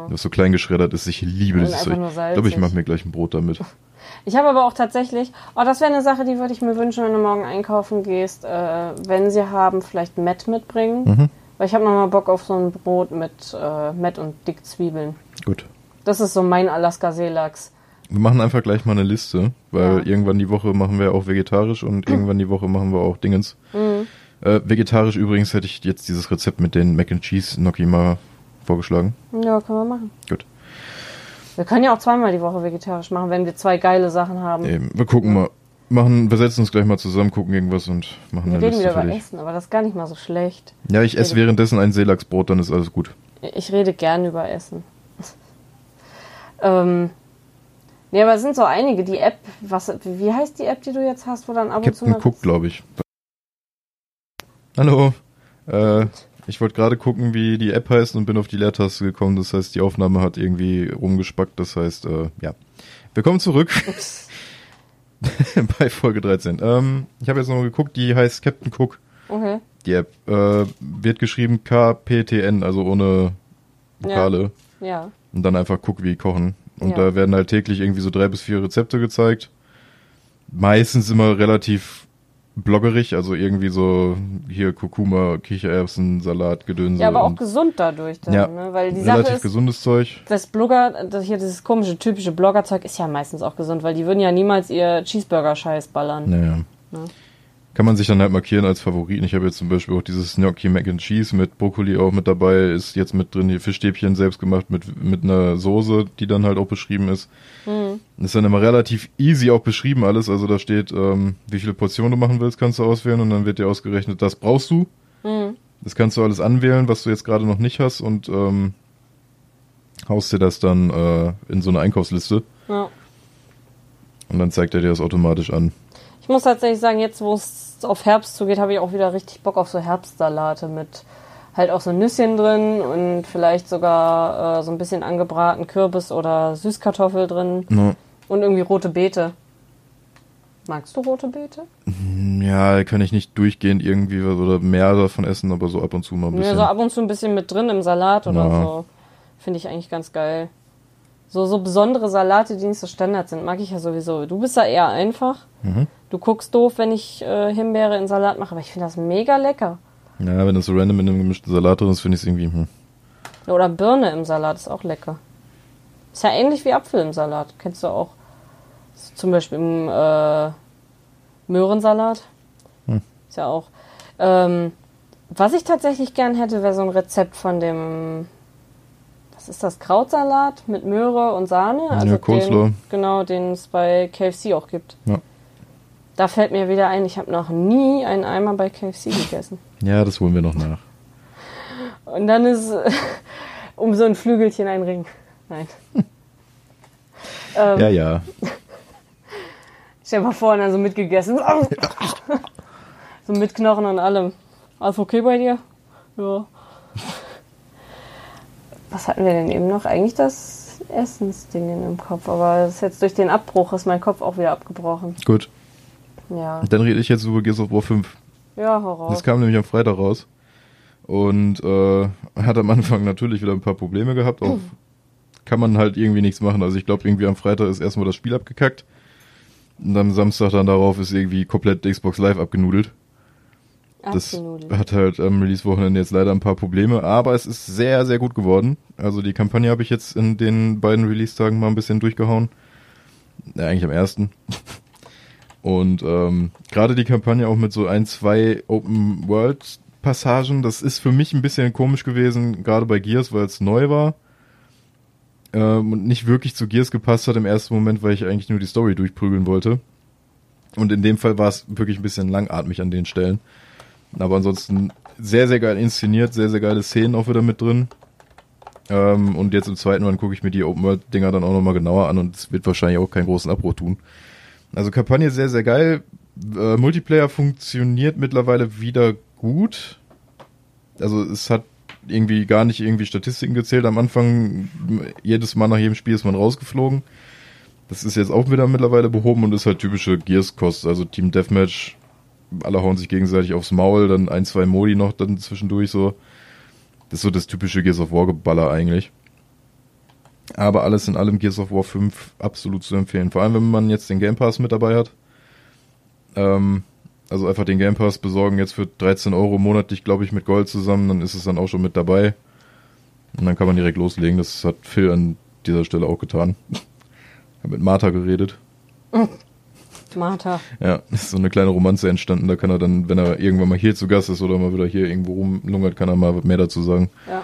das so klein geschreddert ist. Ich liebe Und dieses Zeug. Ich glaube, ich mache mir gleich ein Brot damit. So. [LAUGHS] Ich habe aber auch tatsächlich, oh, das wäre eine Sache, die würde ich mir wünschen, wenn du morgen einkaufen gehst, äh, wenn sie haben, vielleicht Met mitbringen. Mhm. Weil ich habe nochmal Bock auf so ein Brot mit äh, Met und dick Zwiebeln. Gut. Das ist so mein Alaska-Seelachs. Wir machen einfach gleich mal eine Liste, weil Ja. irgendwann die Woche machen wir auch vegetarisch und [CLEARS THROAT] irgendwann die Woche machen wir auch Dingens. Mhm. Äh, vegetarisch übrigens hätte ich jetzt dieses Rezept mit den Mac and Cheese Gnocchi mal vorgeschlagen. Ja, können wir machen. Gut. Wir können ja auch zweimal die Woche vegetarisch machen, wenn wir zwei geile Sachen haben. Eben, wir gucken mal. Machen, wir setzen uns gleich mal zusammen, gucken irgendwas und machen wir eine reden Liste wieder über. Essen, aber das ist gar nicht mal so schlecht. Ja, ich esse währenddessen ein Seelachsbrot, dann ist alles gut. Ich rede gern über Essen. [LAUGHS] ähm, nee, aber es sind so einige. Die App, was, wie heißt die App, die du jetzt hast, wo dann ab und zu Captain mal... Cook, glaube ich. Hallo. Äh, ich wollte gerade gucken, wie die App heißt und bin auf die Leertaste gekommen. Das heißt, die Aufnahme hat irgendwie rumgespackt. Das heißt, äh, ja. Willkommen zurück [LAUGHS] [LAUGHS] bei Folge 13. Ähm, ich habe jetzt noch mal geguckt, die heißt Captain Cook. Okay. Die App äh, wird geschrieben KPTN, also ohne Vokale. Ja. Und dann einfach Cook wie kochen. Und Ja. da werden halt täglich irgendwie so drei bis vier Rezepte gezeigt. Meistens immer relativ bloggerig, also irgendwie so hier Kurkuma, Kichererbsen, Salat, Gedönse. Ja, aber auch und gesund dadurch dann, Ja. ne? Weil die Sache relativ ist, gesundes Zeug. das Blogger, das hier dieses komische, typische Bloggerzeug ist ja meistens auch gesund, weil die würden ja niemals ihr Cheeseburger-Scheiß ballern. Naja. Ja. Kann man sich dann halt markieren als Favoriten. Ich habe jetzt zum Beispiel auch dieses Gnocchi Mac and Cheese mit Brokkoli auch mit dabei, ist jetzt mit drin, die Fischstäbchen selbst gemacht mit, mit einer Soße, die dann halt auch beschrieben ist. Mhm. Ist dann immer relativ easy auch beschrieben alles, also da steht, ähm, wie viele Portionen du machen willst, kannst du auswählen und dann wird dir ausgerechnet, das brauchst du. Mhm. Das kannst du alles anwählen, was du jetzt gerade noch nicht hast und ähm, haust dir das dann äh, in so eine Einkaufsliste. Ja. Und dann zeigt er dir das automatisch an. Ich muss tatsächlich sagen, jetzt wo es auf Herbst zugeht, habe ich auch wieder richtig Bock auf so Herbstsalate mit halt auch so Nüsschen drin und vielleicht sogar äh, so ein bisschen angebraten Kürbis oder Süßkartoffel drin. Ja. Und irgendwie rote Beete. Magst du rote Beete? Mm, ja, kann ich nicht durchgehend irgendwie oder mehr davon essen, aber so ab und zu mal ein bisschen. Ja, so ab und zu ein bisschen mit drin im Salat oder ja. so. Finde ich eigentlich ganz geil. So, so besondere Salate, die nicht so Standard sind, mag ich ja sowieso. Du bist da eher einfach. Mhm. Du guckst doof, wenn ich äh, Himbeere in Salat mache, aber ich finde das mega lecker. Ja, wenn das so random in einem gemischten Salat drin ist, finde ich es irgendwie. Hm. Oder Birne im Salat ist auch lecker. Ist ja ähnlich wie Apfel im Salat. Kennst du auch. Zum Beispiel im äh, Möhrensalat. Hm. Ist ja auch. Ähm, was ich tatsächlich gern hätte, wäre so ein Rezept von dem was ist das, Krautsalat mit Möhre und Sahne? Also ja, Den, genau, den es bei KFC auch gibt. Ja. Da fällt mir wieder ein, ich habe noch nie einen Eimer bei KFC gegessen. Ja, das holen wir noch nach. Und dann ist [LAUGHS] um so ein Flügelchen ein Ring. Nein. [LAUGHS] ähm, ja, ja. [LAUGHS] Stell dir mal vor, dann so mitgegessen. so mit Knochen und allem. Alles okay bei dir? Ja was hatten wir denn eben noch? Eigentlich das Essensding im Kopf, aber das ist jetzt durch den Abbruch ist mein Kopf auch wieder abgebrochen. Gut. Ja. Dann rede ich jetzt über Gears of War 5. Ja, heraus. Das kam nämlich am Freitag raus. Und äh, hat am Anfang natürlich wieder ein paar Probleme gehabt. Auch kann man halt irgendwie nichts machen. Also ich glaube, irgendwie am Freitag ist erstmal das Spiel abgekackt. Und am Samstag dann darauf ist irgendwie komplett Xbox Live abgenudelt. Das hat halt am Release-Wochenende jetzt leider ein paar Probleme, aber es ist sehr, sehr gut geworden. Also die Kampagne habe ich jetzt in den beiden Release-Tagen mal ein bisschen durchgehauen. Ja, eigentlich am ersten. [LAUGHS] Und ähm, gerade die Kampagne auch mit so ein, zwei Open-World-Passagen, das ist für mich ein bisschen komisch gewesen, gerade bei Gears, weil es neu war. Ähm, und nicht wirklich zu Gears gepasst hat im ersten Moment, weil ich eigentlich nur die Story durchprügeln wollte. Und in dem Fall war es wirklich ein bisschen langatmig an den Stellen. Aber ansonsten sehr, sehr geil inszeniert, sehr, sehr geile Szenen auch wieder mit drin. Ähm, und jetzt im zweiten Mal gucke ich mir die Open World Dinger dann auch nochmal genauer an und es wird wahrscheinlich auch keinen großen Abbruch tun. Also Kampagne sehr, sehr geil. Äh, Multiplayer funktioniert mittlerweile wieder gut. Also es hat irgendwie gar nicht irgendwie Statistiken gezählt. Am Anfang, jedes Mal nach jedem Spiel ist man rausgeflogen. Das ist jetzt auch wieder mittlerweile behoben und ist halt typische Gears-Kost. Also Team Deathmatch alle hauen sich gegenseitig aufs Maul, dann ein, zwei Modi noch dann zwischendurch so. Das ist so das typische Gears of War Geballer eigentlich. Aber alles in allem Gears of War 5 absolut zu empfehlen. Vor allem, wenn man jetzt den Game Pass mit dabei hat. Ähm, also einfach den Game Pass besorgen jetzt für 13 Euro monatlich, glaube ich, mit Gold zusammen, dann ist es dann auch schon mit dabei. Und dann kann man direkt loslegen. Das hat Phil an dieser Stelle auch getan. [LAUGHS] Hat mit Martha geredet. [LAUGHS] Martha. Ja, ist so eine kleine Romanze entstanden. Da kann er dann, wenn er irgendwann mal hier zu Gast ist oder mal wieder hier irgendwo rumlungert, kann er mal mehr dazu sagen. Ja.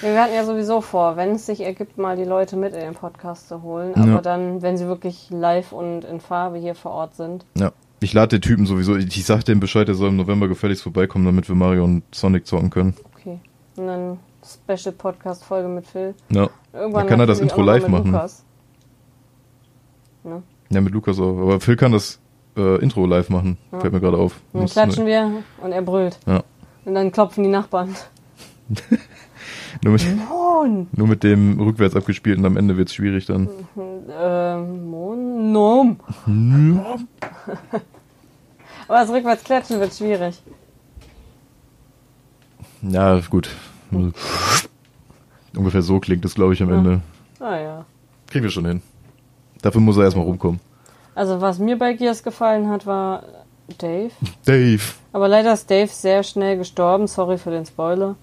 Wir hatten ja sowieso vor, wenn es sich ergibt, mal die Leute mit in den Podcast zu holen. Aber ja. dann, wenn sie wirklich live und in Farbe hier vor Ort sind. Ja. Ich lade den Typen sowieso, ich sag dem Bescheid, er soll im November gefälligst vorbeikommen, damit wir Mario und Sonic zocken können. Okay. Und dann Special Podcast Folge mit Phil. Ja. Irgendwann dann kann er das Intro live machen. Ne? Ja, mit Lukas auch. Aber Phil kann das äh, Intro live machen. Ja. Fällt mir gerade auf. Und dann klatschen wir und er brüllt. Ja. Und dann klopfen die Nachbarn. [LAUGHS] nur, mit, nur mit dem rückwärts abgespielten am Ende wird es schwierig dann. Ähm, Nom. [LAUGHS] Aber das rückwärts klatschen wird schwierig. Ja, gut. Ungefähr so klingt es, glaube ich, am Ende. Ah ja. Kriegen wir schon hin. Dafür muss er erstmal rumkommen. Also was mir bei Gears gefallen hat, war Dave. Dave. Aber leider ist Dave sehr schnell gestorben. Sorry für den Spoiler.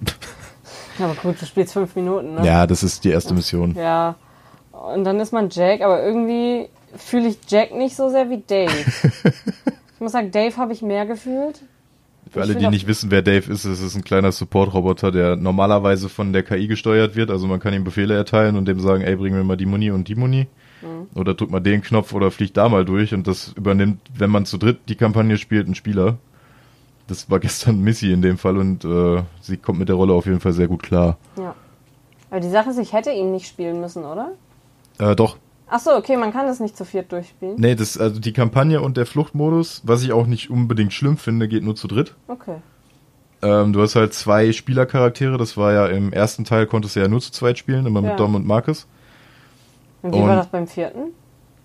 [LAUGHS] aber gut, du spielst fünf Minuten, ne? Ja, das ist die erste Mission. Ja. Und dann ist man Jack, aber irgendwie fühle ich Jack nicht so sehr wie Dave. [LAUGHS] Ich muss sagen, Dave habe ich mehr gefühlt. Für alle, die nicht wissen, wer Dave ist, es ist ein kleiner Support-Roboter, der normalerweise von der KI gesteuert wird. Also man kann ihm Befehle erteilen und dem sagen, ey, bring mir mal die Muni und die Muni. Mhm. Oder drück mal den Knopf oder flieg da mal durch. Und das übernimmt, wenn man zu dritt die Kampagne spielt, ein Spieler. Das war [LAUGHS] gestern Missy in dem Fall und äh, sie kommt mit der Rolle auf jeden Fall sehr gut klar. Ja. Aber die Sache ist, ich hätte ihn nicht spielen müssen, oder? Äh, doch, Ach so, okay, man kann das nicht zu viert durchspielen. nee, das, also die Kampagne und der Fluchtmodus, was ich auch nicht unbedingt schlimm finde, geht nur zu dritt. Okay. Ähm, du hast halt zwei Spielercharaktere. Das war ja im ersten Teil konntest du ja nur zu zweit spielen, immer mit Ja. Dom und Marcus. Und wie Und- war das beim vierten?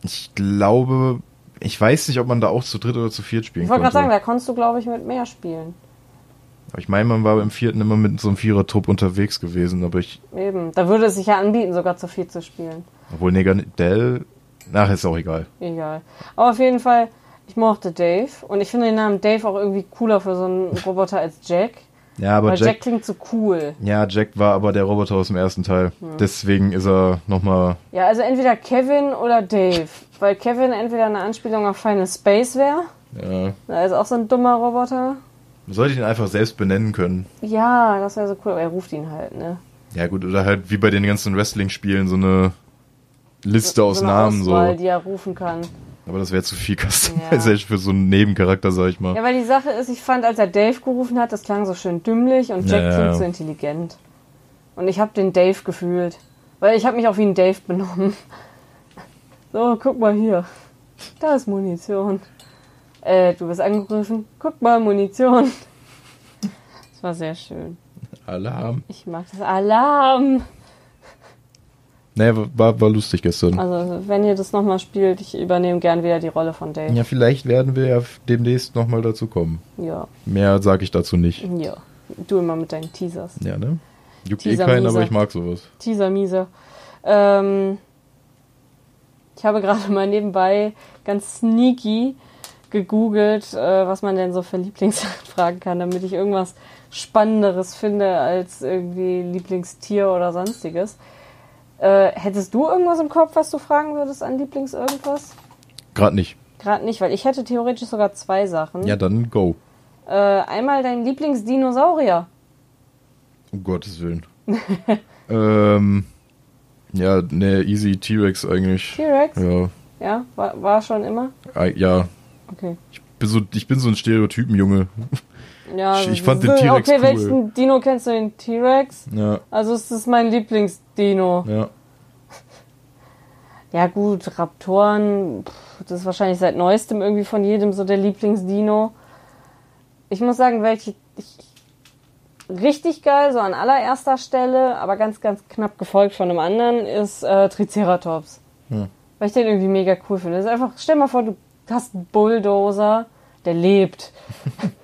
Ich glaube, ich weiß nicht, ob man da auch zu dritt oder zu viert spielen Ich wollte konnte. gerade sagen, da konntest du, glaube ich, mit mehr spielen. Aber ich meine, man war im vierten immer mit so einem Vierer-Trupp unterwegs gewesen, aber ich, Eben. Da würde es sich ja anbieten, sogar zu viert zu spielen. obwohl Neger Dell, ach, ist auch egal. Egal. Aber auf jeden Fall, ich mochte Dave. Und ich finde den Namen Dave auch irgendwie cooler für so einen Roboter als Jack. Ja, aber weil Jack, Jack, klingt so cool. ja, Jack war aber der Roboter aus dem ersten Teil. Hm. Deswegen ist er nochmal, Ja, also entweder Kevin oder Dave. Weil Kevin entweder eine Anspielung auf Final Space wäre. ja, Da ist auch so ein dummer Roboter. sollte ihn einfach selbst benennen können. Ja, das wäre so cool. Aber er ruft ihn halt, ne? Ja gut, oder halt wie bei den ganzen Wrestling-Spielen so eine Liste aus so eine Namen Auswahl, so. die er rufen kann. Aber das wäre zu viel Customization für so einen Nebencharakter, sag ich mal. Ja, weil die Sache ist, ich fand, als er Dave gerufen hat, das klang so schön dümmlich und Jack Ja, ja. klingt so intelligent. Und ich habe den Dave gefühlt. Weil ich habe mich auch wie ein Dave benommen. So, guck mal hier. Da ist Munition. Äh, du bist angegriffen. Guck mal, Munition. Das war sehr schön. Alarm. Ich mag das. Alarm! Nee, war, war lustig gestern. Also, wenn ihr das nochmal spielt, ich übernehme gern wieder die Rolle von Dave. Ja, vielleicht werden wir ja demnächst nochmal dazu kommen. Ja, Mehr sage ich dazu nicht. ja. Du immer mit deinen Teasers. Ja, ne? Juckt eh Teaser, keinen, Mieser. aber ich mag sowas. Teaser miese. Ähm, ich habe [LAUGHS] gerade mal nebenbei ganz sneaky gegoogelt, äh, was man denn so für Lieblingssachen [LAUGHS] fragen kann, damit ich irgendwas Spannenderes finde als irgendwie Lieblingstier oder sonstiges. Äh, hättest du irgendwas im Kopf, was du fragen würdest an Lieblings irgendwas? Gerade nicht. Gerade nicht, weil ich hätte theoretisch sogar zwei Sachen. Ja, dann go. Äh, einmal dein Lieblingsdinosaurier. Um Gottes Willen. [LAUGHS] ähm, ja, ne, easy T-Rex eigentlich. T-Rex? Ja, Ja, war, war schon immer? Ja. Okay. Bin so, ich bin so ein Stereotypenjunge. Ja, Ich- fand den T-Rex Okay, cool. welchen Dino kennst du? Den T-Rex? Ja, Also es ist mein Lieblingsdino. ja. [LAUGHS] Ja gut, Raptoren, pff, das ist wahrscheinlich seit neuestem irgendwie von jedem so der Lieblingsdino. Ich muss sagen, welche ich, richtig geil, so an allererster Stelle, aber ganz, ganz knapp gefolgt von einem anderen, ist äh, Triceratops. Hm. Weil ich den irgendwie mega cool finde. Das ist einfach, stell mal vor, du hast einen Bulldozer, der lebt. [LAUGHS]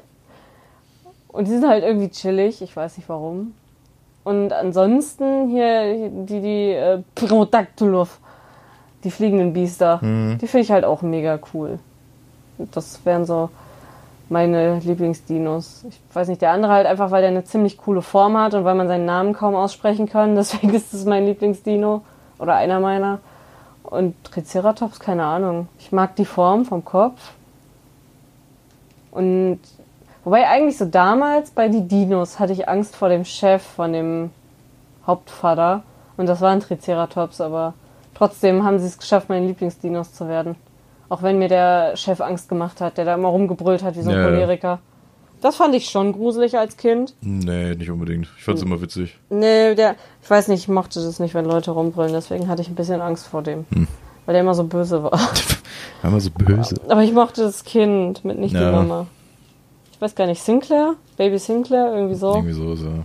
Und die sind halt irgendwie chillig, ich weiß nicht warum. Und ansonsten hier die, die äh, die fliegenden Biester, Mhm. die finde ich halt auch mega cool. Das wären so meine Lieblingsdinos. Ich weiß nicht, der andere halt einfach, weil der eine ziemlich coole Form hat und weil man seinen Namen kaum aussprechen kann. [LAUGHS] Deswegen ist es mein Lieblingsdino oder einer meiner. Und Triceratops, keine Ahnung. Ich mag die Form vom Kopf. Und wobei eigentlich so damals bei die Dinos hatte ich Angst vor dem Chef, von dem Hauptvater. Und das war ein Triceratops, aber trotzdem haben sie es geschafft, meine Lieblingsdinos zu werden. Auch wenn mir der Chef Angst gemacht hat, der da immer rumgebrüllt hat wie so ein Ja, ja. Choleriker. Das fand ich schon gruselig als Kind. Nee, nicht unbedingt. Ich fand's Hm. immer witzig. Nee, der, ich weiß nicht, ich mochte das nicht, wenn Leute rumbrüllen, deswegen hatte ich ein bisschen Angst vor dem. Hm. Weil der immer so böse war. War [LAUGHS] immer so böse. Aber ich mochte das Kind mit nicht Ja. die Mama. Ich weiß gar nicht, Sinclair? Baby Sinclair? Irgendwie so? Irgendwie so, so.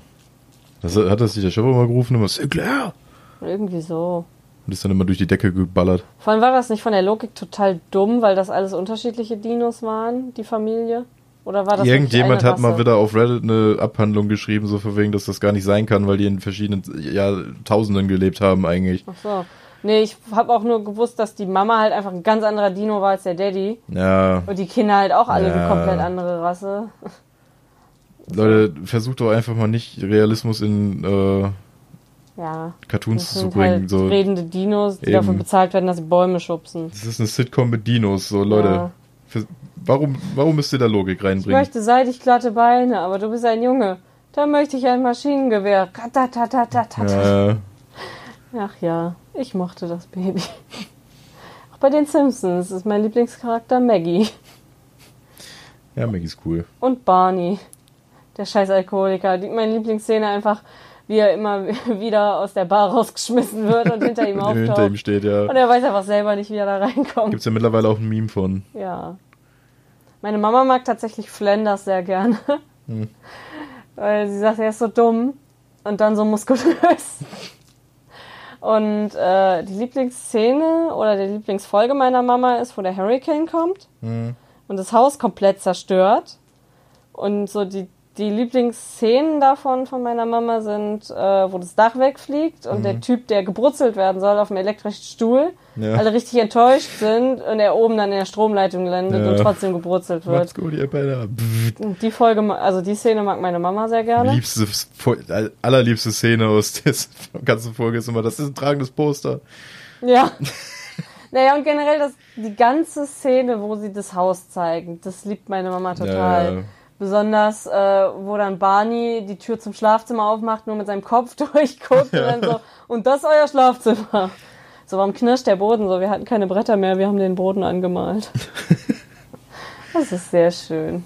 Das, hat das nicht der Chef immer gerufen? Immer Sinclair! Irgendwie so. Und ist dann immer durch die Decke geballert. Vor allem war das nicht von der Logik total dumm, weil das alles unterschiedliche Dinos waren, die Familie? Oder war das Irgendjemand hat mal wieder auf Reddit eine Abhandlung geschrieben, so von wegen, dass das gar nicht sein kann, weil die in verschiedenen Jahrtausenden gelebt haben eigentlich. Ach so. Nee, ich habe auch nur gewusst, dass die Mama halt einfach ein ganz anderer Dino war als der Daddy. Ja, Und die Kinder halt auch alle Ja. eine komplett andere Rasse. Leute, versucht doch einfach mal nicht Realismus in äh, Ja. Cartoons Das zu bringen. halt So. redende Dinos, die Eben. dafür bezahlt werden, dass sie Bäume schubsen. Das ist eine Sitcom mit Dinos, so Leute. Ja. Vers- warum, warum müsst ihr da Logik Ich reinbringen? möchte seidig glatte Beine, aber du bist ein Junge. Da möchte ich ein Maschinengewehr. Katatatatata. Ja, Ach ja, ich mochte das Baby. Auch bei den Simpsons ist mein Lieblingscharakter Maggie. ja, Maggie ist cool. Und Barney, der scheiß Alkoholiker. Die, meine Lieblingsszene einfach, wie er immer [LAUGHS] wieder aus der Bar rausgeschmissen wird und hinter ihm [LAUGHS] Hinter ihm auftaucht. steht, ja. Und er weiß einfach selber nicht, wie er da reinkommt. Gibt's ja mittlerweile auch ein Meme von. Ja. Meine Mama mag tatsächlich Flanders sehr gerne. Hm. Weil sie sagt, er ist so dumm und dann so muskulös. Und äh, die Lieblingsszene oder die Lieblingsfolge meiner Mama ist, wo der Hurricane kommt Hm. und das Haus komplett zerstört. Und so die, die Lieblingsszenen davon von meiner Mama sind, äh, wo das Dach wegfliegt und der Typ, der gebrutzelt werden soll auf dem elektrischen Stuhl, Ja. alle richtig enttäuscht sind und er oben dann in der Stromleitung landet Ja. und trotzdem gebrutzelt wird. Macht's gut, ihr beide. Und Die Folge, also die Szene mag meine Mama sehr gerne. Liebste, allerliebste Szene aus [LAUGHS] der ganzen Folge ist immer, das ist ein tragendes Poster. Ja. [LAUGHS] Naja, und generell das, die ganze Szene, wo sie das Haus zeigen, das liebt meine Mama total. Ja. Besonders, äh, wo dann Barney die Tür zum Schlafzimmer aufmacht, nur mit seinem Kopf [LAUGHS] durchguckt und dann so, und das ist euer Schlafzimmer. So, warum knirscht der Boden so? Wir hatten keine Bretter mehr, wir haben den Boden angemalt. [LAUGHS] Das ist sehr schön.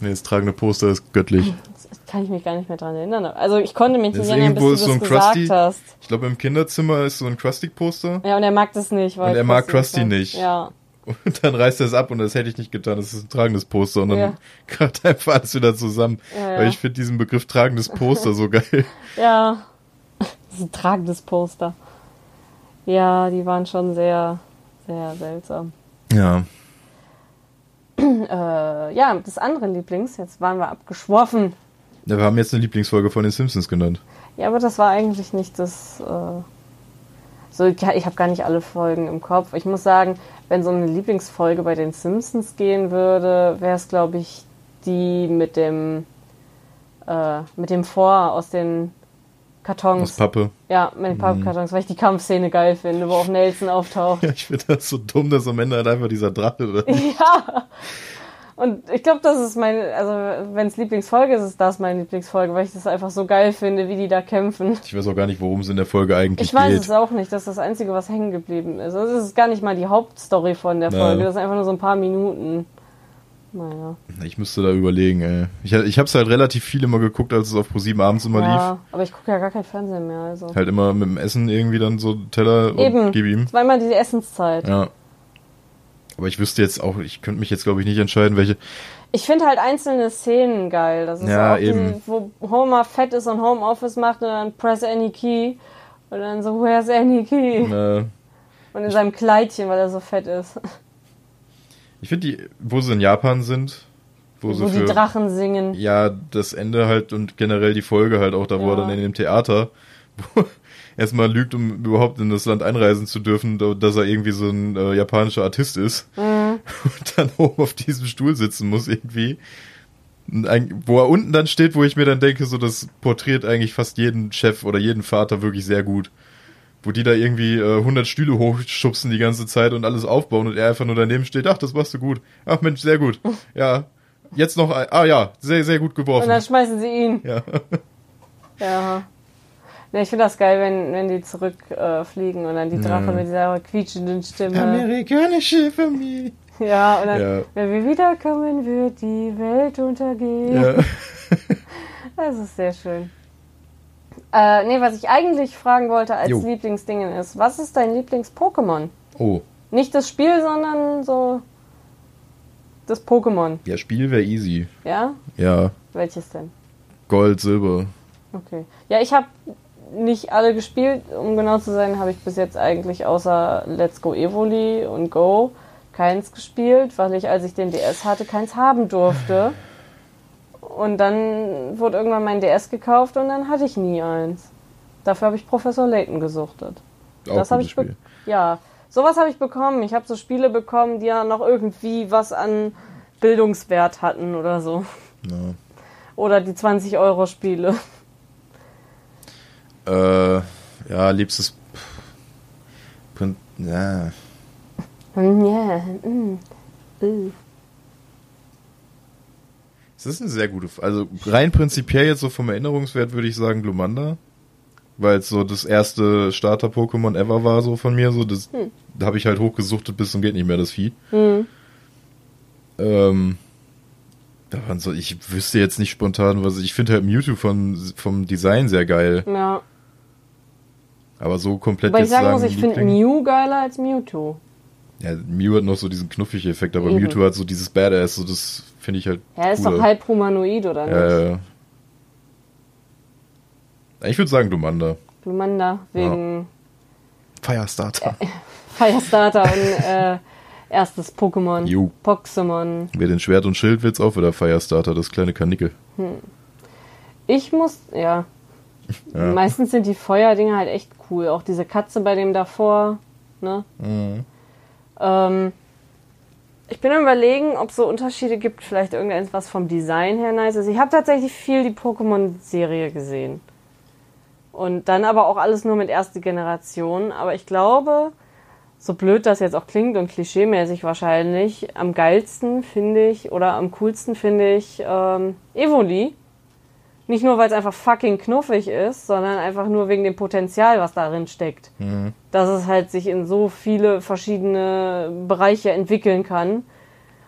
Nee, das tragende Poster ist göttlich. Das kann ich mich gar nicht mehr dran erinnern. Also ich konnte mich nicht erinnern, bis du so das ein gesagt Krusty- hast. Ich glaube, im Kinderzimmer ist so ein Krusty-Poster. Ja, und er mag das nicht. Weil Und er mag Krusty Krusty ist- nicht. Ja. Und [LAUGHS] dann reißt er es ab und das hätte ich nicht getan. Das ist ein tragendes Poster. Und dann Ja. [LAUGHS] kracht einfach alles wieder zusammen. Ja, ja. Weil ich finde diesen Begriff tragendes Poster so geil. [LAUGHS] Ja. Das ist ein tragendes Poster. Ja, die waren schon sehr, sehr seltsam. Ja. [CLEARS THROAT] Äh, ja, des anderen Lieblings, jetzt waren wir abgeschworfen. ja. Wir haben jetzt eine Lieblingsfolge von den Simpsons genannt. Ja, aber das war eigentlich nicht das. Äh, so, ich, ich habe gar nicht alle Folgen im Kopf. Ich muss sagen, wenn so eine Lieblingsfolge bei den Simpsons gehen würde, wäre es, glaube ich, die mit dem äh, mit dem Vor aus den Kartons. Aus Pappe. Ja, mit den Pappkartons, weil ich die Kampfszene geil finde, wo auch Nelson auftaucht. [LAUGHS] Ja, ich finde das so dumm, dass am Ende halt einfach dieser Drache da [LAUGHS] ja. Und ich glaube, das ist meine, also wenn es Lieblingsfolge ist, ist das meine Lieblingsfolge, weil ich das einfach so geil finde, wie die da kämpfen. Ich weiß auch gar nicht, worum es in der Folge eigentlich Ich weiß geht. es auch nicht, das ist das Einzige, was hängen geblieben ist. Also es ist gar nicht mal die Hauptstory von der. Folge, das ist einfach nur so ein paar Minuten. Naja. Ich müsste da überlegen, ey. Ich, ich habe es halt relativ viel immer geguckt, als es auf ProSieben abends immer Ja, aber ich gucke ja gar kein Fernsehen mehr, also. lief. Halt immer mit dem Essen irgendwie dann so Teller und Eben. gib ihm. War immer diese Essenszeit. Ja. Aber ich wüsste jetzt auch, ich könnte mich jetzt glaube ich nicht entscheiden, welche. Ich finde halt einzelne Szenen geil. Das ist Ja, auch die, eben. wo Homer fett ist und Homeoffice macht und dann press any key. Und dann so, where's any key? Äh, Und in seinem Kleidchen, weil er so fett ist. ich finde die, wo sie in Japan sind, wo, Wo sie die für Drachen singen. ja das Ende halt und generell die Folge halt auch da, wo er Ja. dann in dem Theater wo erstmal lügt, um überhaupt in das Land einreisen zu dürfen, da- dass er irgendwie so ein äh, japanischer Artist ist Mhm. [LAUGHS] und dann oben auf diesem Stuhl sitzen muss irgendwie. Und ein- Wo er unten dann steht, wo ich mir dann denke, so das porträtiert eigentlich fast jeden Chef oder jeden Vater wirklich sehr gut. Wo die da irgendwie äh, 100 Stühle hochschubsen die ganze Zeit und alles aufbauen und er einfach nur daneben steht, ach, das machst du gut. Ach Mensch, sehr gut. [LAUGHS] Ja, jetzt noch ein, ah ja, sehr, sehr gut Und geworfen. dann schmeißen sie ihn. Ja. [LAUGHS] Ja. Ja, ich finde das geil, wenn, wenn die zurückfliegen äh, und dann die Drache mit dieser quietschenden Stimme. Amerikanische Familie. [LAUGHS] Ja, und dann, Ja. wenn wir wiederkommen, wird die Welt untergehen. Ja. [LAUGHS] Das ist sehr schön. Äh, nee, was ich eigentlich fragen wollte als Jo. Lieblingsdingen ist, was ist dein Lieblings-Pokémon? Oh, Nicht das Spiel, sondern so das Pokémon, ja, Spiel wäre easy. ja? Ja, Welches denn? Gold, Silber. Okay. Ja, ich habe nicht alle gespielt. Um genau zu sein, habe ich bis jetzt eigentlich außer Let's Go Evoli und Go keins gespielt, weil ich, als ich den DS hatte, keins haben durfte. Und dann wurde irgendwann mein DS gekauft und dann hatte ich nie eins. Dafür habe ich Professor Layton gesuchtet. Auch das habe ich be- ja, sowas habe ich bekommen. Ich habe so Spiele bekommen, die ja noch irgendwie was an Bildungswert hatten oder so. Ja. Oder die 20 Euro Spiele. Äh, ja, liebstes. Prin ja. Hm, Ja, mm. Äh. Das ist eine sehr gute, F- also rein prinzipiell jetzt so vom Erinnerungswert würde ich sagen Glumanda. Weil es so das erste Starter-Pokémon ever war, so von mir, so das, Hm. da habe ich halt hochgesuchtet bis zum geht nicht mehr, das Vieh. Ähm, da waren so, ich wüsste jetzt nicht spontan, was ich finde halt Mewtwo von, vom Design sehr geil, Ja. Aber so komplett Aber ich sagen muss, ich finde Mew geiler als Mewtwo. Ja, Mew hat noch so diesen knuffige Effekt, aber Eben. Mewtwo hat so dieses Badass, so das finde ich halt Ja, er ist cooler. doch halb humanoid, oder nicht? Ja, ja, ja. Ich würde sagen Glumanda. Glumanda, wegen Firestarter. [LAUGHS] Firestarter und äh, erstes Pokémon. Jo. Poxemon. Wer den Schwert- und Schildwitz auch wieder Firestarter, das kleine Kanickel. Ich muss, ja. Ja. Meistens sind die Feuerdinger halt echt cool. Auch diese Katze bei dem davor. Ne? Mhm. Ähm, ich bin am überlegen, ob es so Unterschiede gibt. Vielleicht irgendeins, was vom Design her nice ist. Ich habe tatsächlich viel die Pokémon-Serie gesehen. Und dann aber auch alles nur mit erste Generation. Aber ich glaube, so blöd das jetzt auch klingt und klischeemäßig wahrscheinlich, am geilsten finde ich oder am coolsten finde ich ähm, Evoli. Nicht nur, weil es einfach fucking knuffig ist, sondern einfach nur wegen dem Potenzial, was darin steckt. Dass es halt sich in so viele verschiedene Bereiche entwickeln kann.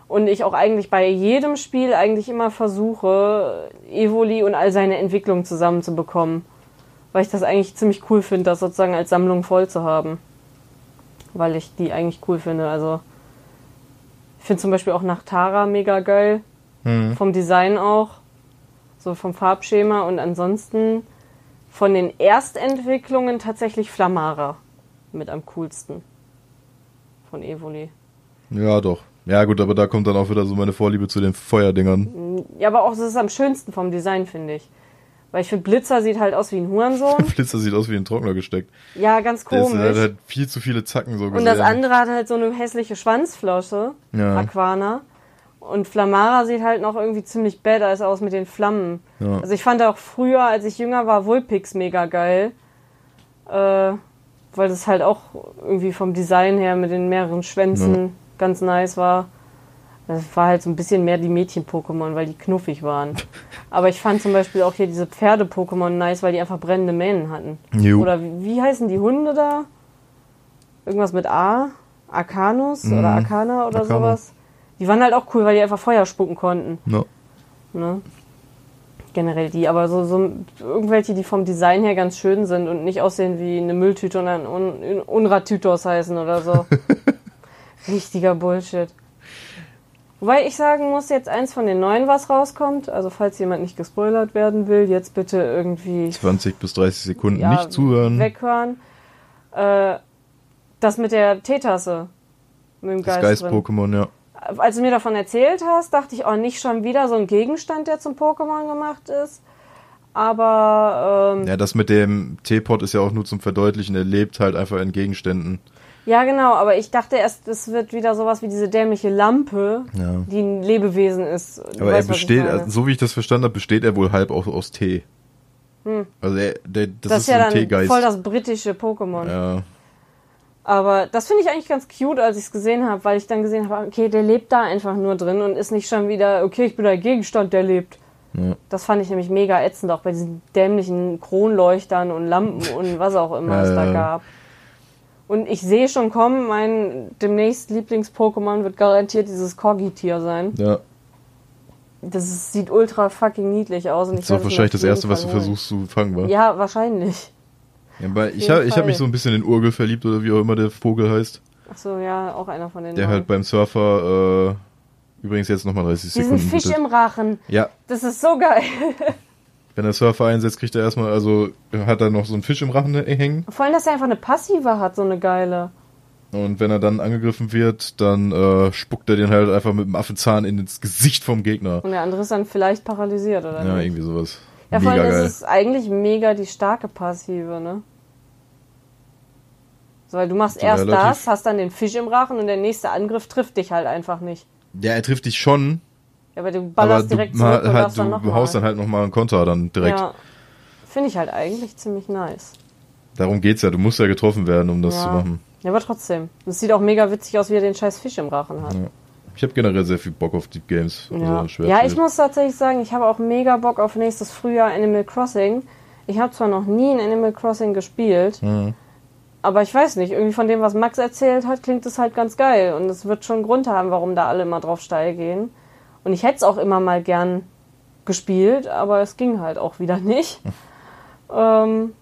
Und ich auch eigentlich bei jedem Spiel eigentlich immer versuche, Evoli und all seine Entwicklungen zusammenzubekommen. Weil ich das eigentlich ziemlich cool finde, das sozusagen als Sammlung voll zu haben. Weil ich die eigentlich cool finde. Also, ich finde zum Beispiel auch Nachtara mega geil. Vom Design auch. So vom Farbschema. Und ansonsten von den Erstentwicklungen tatsächlich Flamara mit am coolsten. Von Evoli. Ja, doch. Ja, gut, aber da kommt dann auch wieder so meine Vorliebe zu den Feuerdingern. Ja, aber auch das ist am schönsten vom Design, finde ich. Weil ich finde, Blitzer sieht halt aus wie ein Hurensohn. [LAUGHS] Blitzer sieht aus wie ein Trockner gesteckt. Ja, ganz Der komisch. hat halt viel zu viele Zacken so Und das andere hat halt so eine hässliche Schwanzflosse, Ja. Aquana. Und Flamara sieht halt noch irgendwie ziemlich badass aus mit den Flammen. Ja. Also ich fand auch früher, als ich jünger war, Vulpix mega geil. Äh, weil das halt auch irgendwie vom Design her mit den mehreren Schwänzen Ja. ganz nice war. Das war halt so ein bisschen mehr die Mädchen-Pokémon, weil die knuffig waren. [LAUGHS] Aber ich fand zum Beispiel auch hier diese Pferde-Pokémon nice, weil die einfach brennende Mähnen hatten. Jo. Oder wie, wie heißen die Hunde da? Irgendwas mit A? Arcanus Mhm. oder Arcana oder Arcana. sowas? Die waren halt auch cool, weil die einfach Feuer spucken konnten. Ja. Ne? Generell die, aber so, so irgendwelche, die vom Design her ganz schön sind und nicht aussehen wie eine Mülltüte und dann Un Unratütos heißen oder so. [LAUGHS] Richtiger Bullshit. Wobei ich sagen muss, jetzt eins von den neuen, was rauskommt, also falls jemand nicht gespoilert werden will, jetzt bitte irgendwie 20 bis 30 Sekunden ja, nicht zuhören. weghören. Äh, das mit der Teetasse. Mit dem Das Geist, drin. Geist-Pokémon, ja. Als du mir davon erzählt hast, dachte ich, oh, nicht schon wieder so ein Gegenstand, der zum Pokémon gemacht ist. Aber ähm, ja. Ja, das mit dem Teepot ist ja auch nur zum Verdeutlichen. Er lebt halt einfach in Gegenständen. genau, aber ich dachte erst, es wird wieder sowas wie diese dämliche Lampe, Ja. die ein Lebewesen ist. Du Aber er weißt, ich besteht, also, so wie ich das verstanden habe, besteht er wohl halb auch aus Tee. Also er, der, das, das ist ja ein dann Teegeist. voll das britische Pokémon. ja. Aber das finde ich eigentlich ganz cute, als ich es gesehen habe, weil ich dann gesehen habe, okay, der lebt da einfach nur drin und ist nicht schon wieder, okay, ich bin der Gegenstand, der lebt. Ja. Das fand ich nämlich mega ätzend, auch bei diesen dämlichen Kronleuchtern und Lampen und was auch immer es da Ja, ja. gab. Und ich sehe schon kommen, mein demnächst Lieblings-Pokémon wird garantiert dieses Corgi-Tier sein. ja. Das ist, sieht ultra fucking niedlich aus. Und Das ich ist mir wahrscheinlich das erste, was du versuchst zu fangen, war. Ja, wahrscheinlich. Ja, weil ich habe hab mich so ein bisschen in Urgel verliebt oder wie auch immer der Vogel heißt. Achso, ja, auch einer von den Der neuen. halt beim Surfer, äh, übrigens jetzt nochmal 30 Diesen Sekunden. Fisch bitte. im Rachen. ja, Das ist so geil. [LAUGHS] wenn der Surfer einsetzt, kriegt er erstmal, also hat er noch so einen Fisch im Rachen hängen. Vor allem, dass er einfach eine Passive hat, so eine geile. Und wenn er dann angegriffen wird, dann äh, spuckt er den halt einfach mit dem Affenzahn ins Gesicht vom Gegner. Und der andere ist dann vielleicht paralysiert, oder Ja, nicht? irgendwie sowas. Ja, vor allem geil. ist eigentlich mega die starke Passive, ne? So, weil du machst So erst das, hast dann den Fisch im Rachen und der nächste Angriff trifft dich halt einfach nicht. Ja, er trifft dich schon, Ja, aber du aber ballerst du, direkt ma- zurück und halt, dann du noch haust mal. dann halt nochmal einen Konter dann direkt. Ja. Finde ich halt eigentlich ziemlich nice. Darum geht's ja, du musst ja getroffen werden, um das ja. zu machen. Ja, aber trotzdem. Es sieht auch mega witzig aus, wie er den scheiß Fisch im Rachen hat. Ja. Ich habe generell sehr viel Bock auf Deep Games. Ja, Also ja ich muss tatsächlich sagen, ich habe auch mega Bock auf nächstes Frühjahr Animal Crossing. Ich habe zwar noch nie in Animal Crossing gespielt, Mhm. aber ich weiß nicht, irgendwie von dem, was Max erzählt hat, klingt es halt ganz geil. Und es wird schon einen Grund haben, warum da alle immer drauf steil gehen. Und ich hätte es auch immer mal gern gespielt, aber es ging halt auch wieder nicht. [LAUGHS] ähm,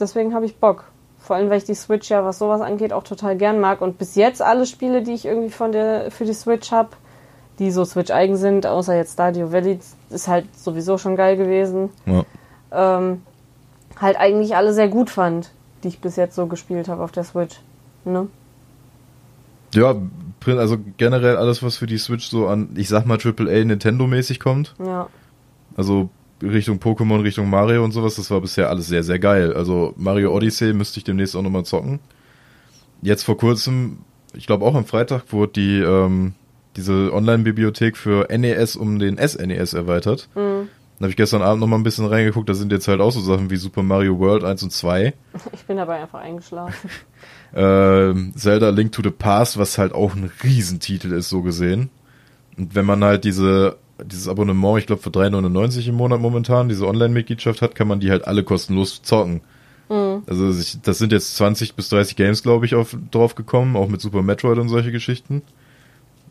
deswegen habe ich Bock. Vor allem, weil ich die Switch ja, was sowas angeht, auch total gern mag. Und bis jetzt alle Spiele, die ich irgendwie von der, für die Switch habe, die so Switch-eigen sind, außer jetzt Stadio Valley, ist halt sowieso schon geil gewesen, Ja. ähm, halt eigentlich alle sehr gut fand, die ich bis jetzt so gespielt habe auf der Switch. Ne? ja, also generell alles, was für die Switch so an, ich sag mal AAA Nintendo-mäßig kommt. Ja. Also Richtung Pokémon, Richtung Mario und sowas, das war bisher alles sehr, sehr geil. Also Mario Odyssey müsste ich demnächst auch nochmal zocken. Jetzt vor kurzem, ich glaube auch am Freitag, wurde die ähm, diese Online-Bibliothek für NES um den SNES erweitert. Mhm. Da habe ich gestern Abend nochmal ein bisschen reingeguckt, da sind jetzt halt auch so Sachen wie Super Mario World 1 und 2. [LAUGHS] Ich bin dabei einfach eingeschlafen. [LAUGHS] Ähm, Zelda Link to the Past, was halt auch ein Riesentitel ist, so gesehen. Und wenn man halt diese, dieses Abonnement, ich glaube für 3,99 im Monat momentan, diese Online-Mitgliedschaft hat, kann man die halt alle kostenlos zocken. Also ich, das sind jetzt 20 bis 30 Games, glaube ich, auf, drauf gekommen, auch mit Super Metroid und solche Geschichten.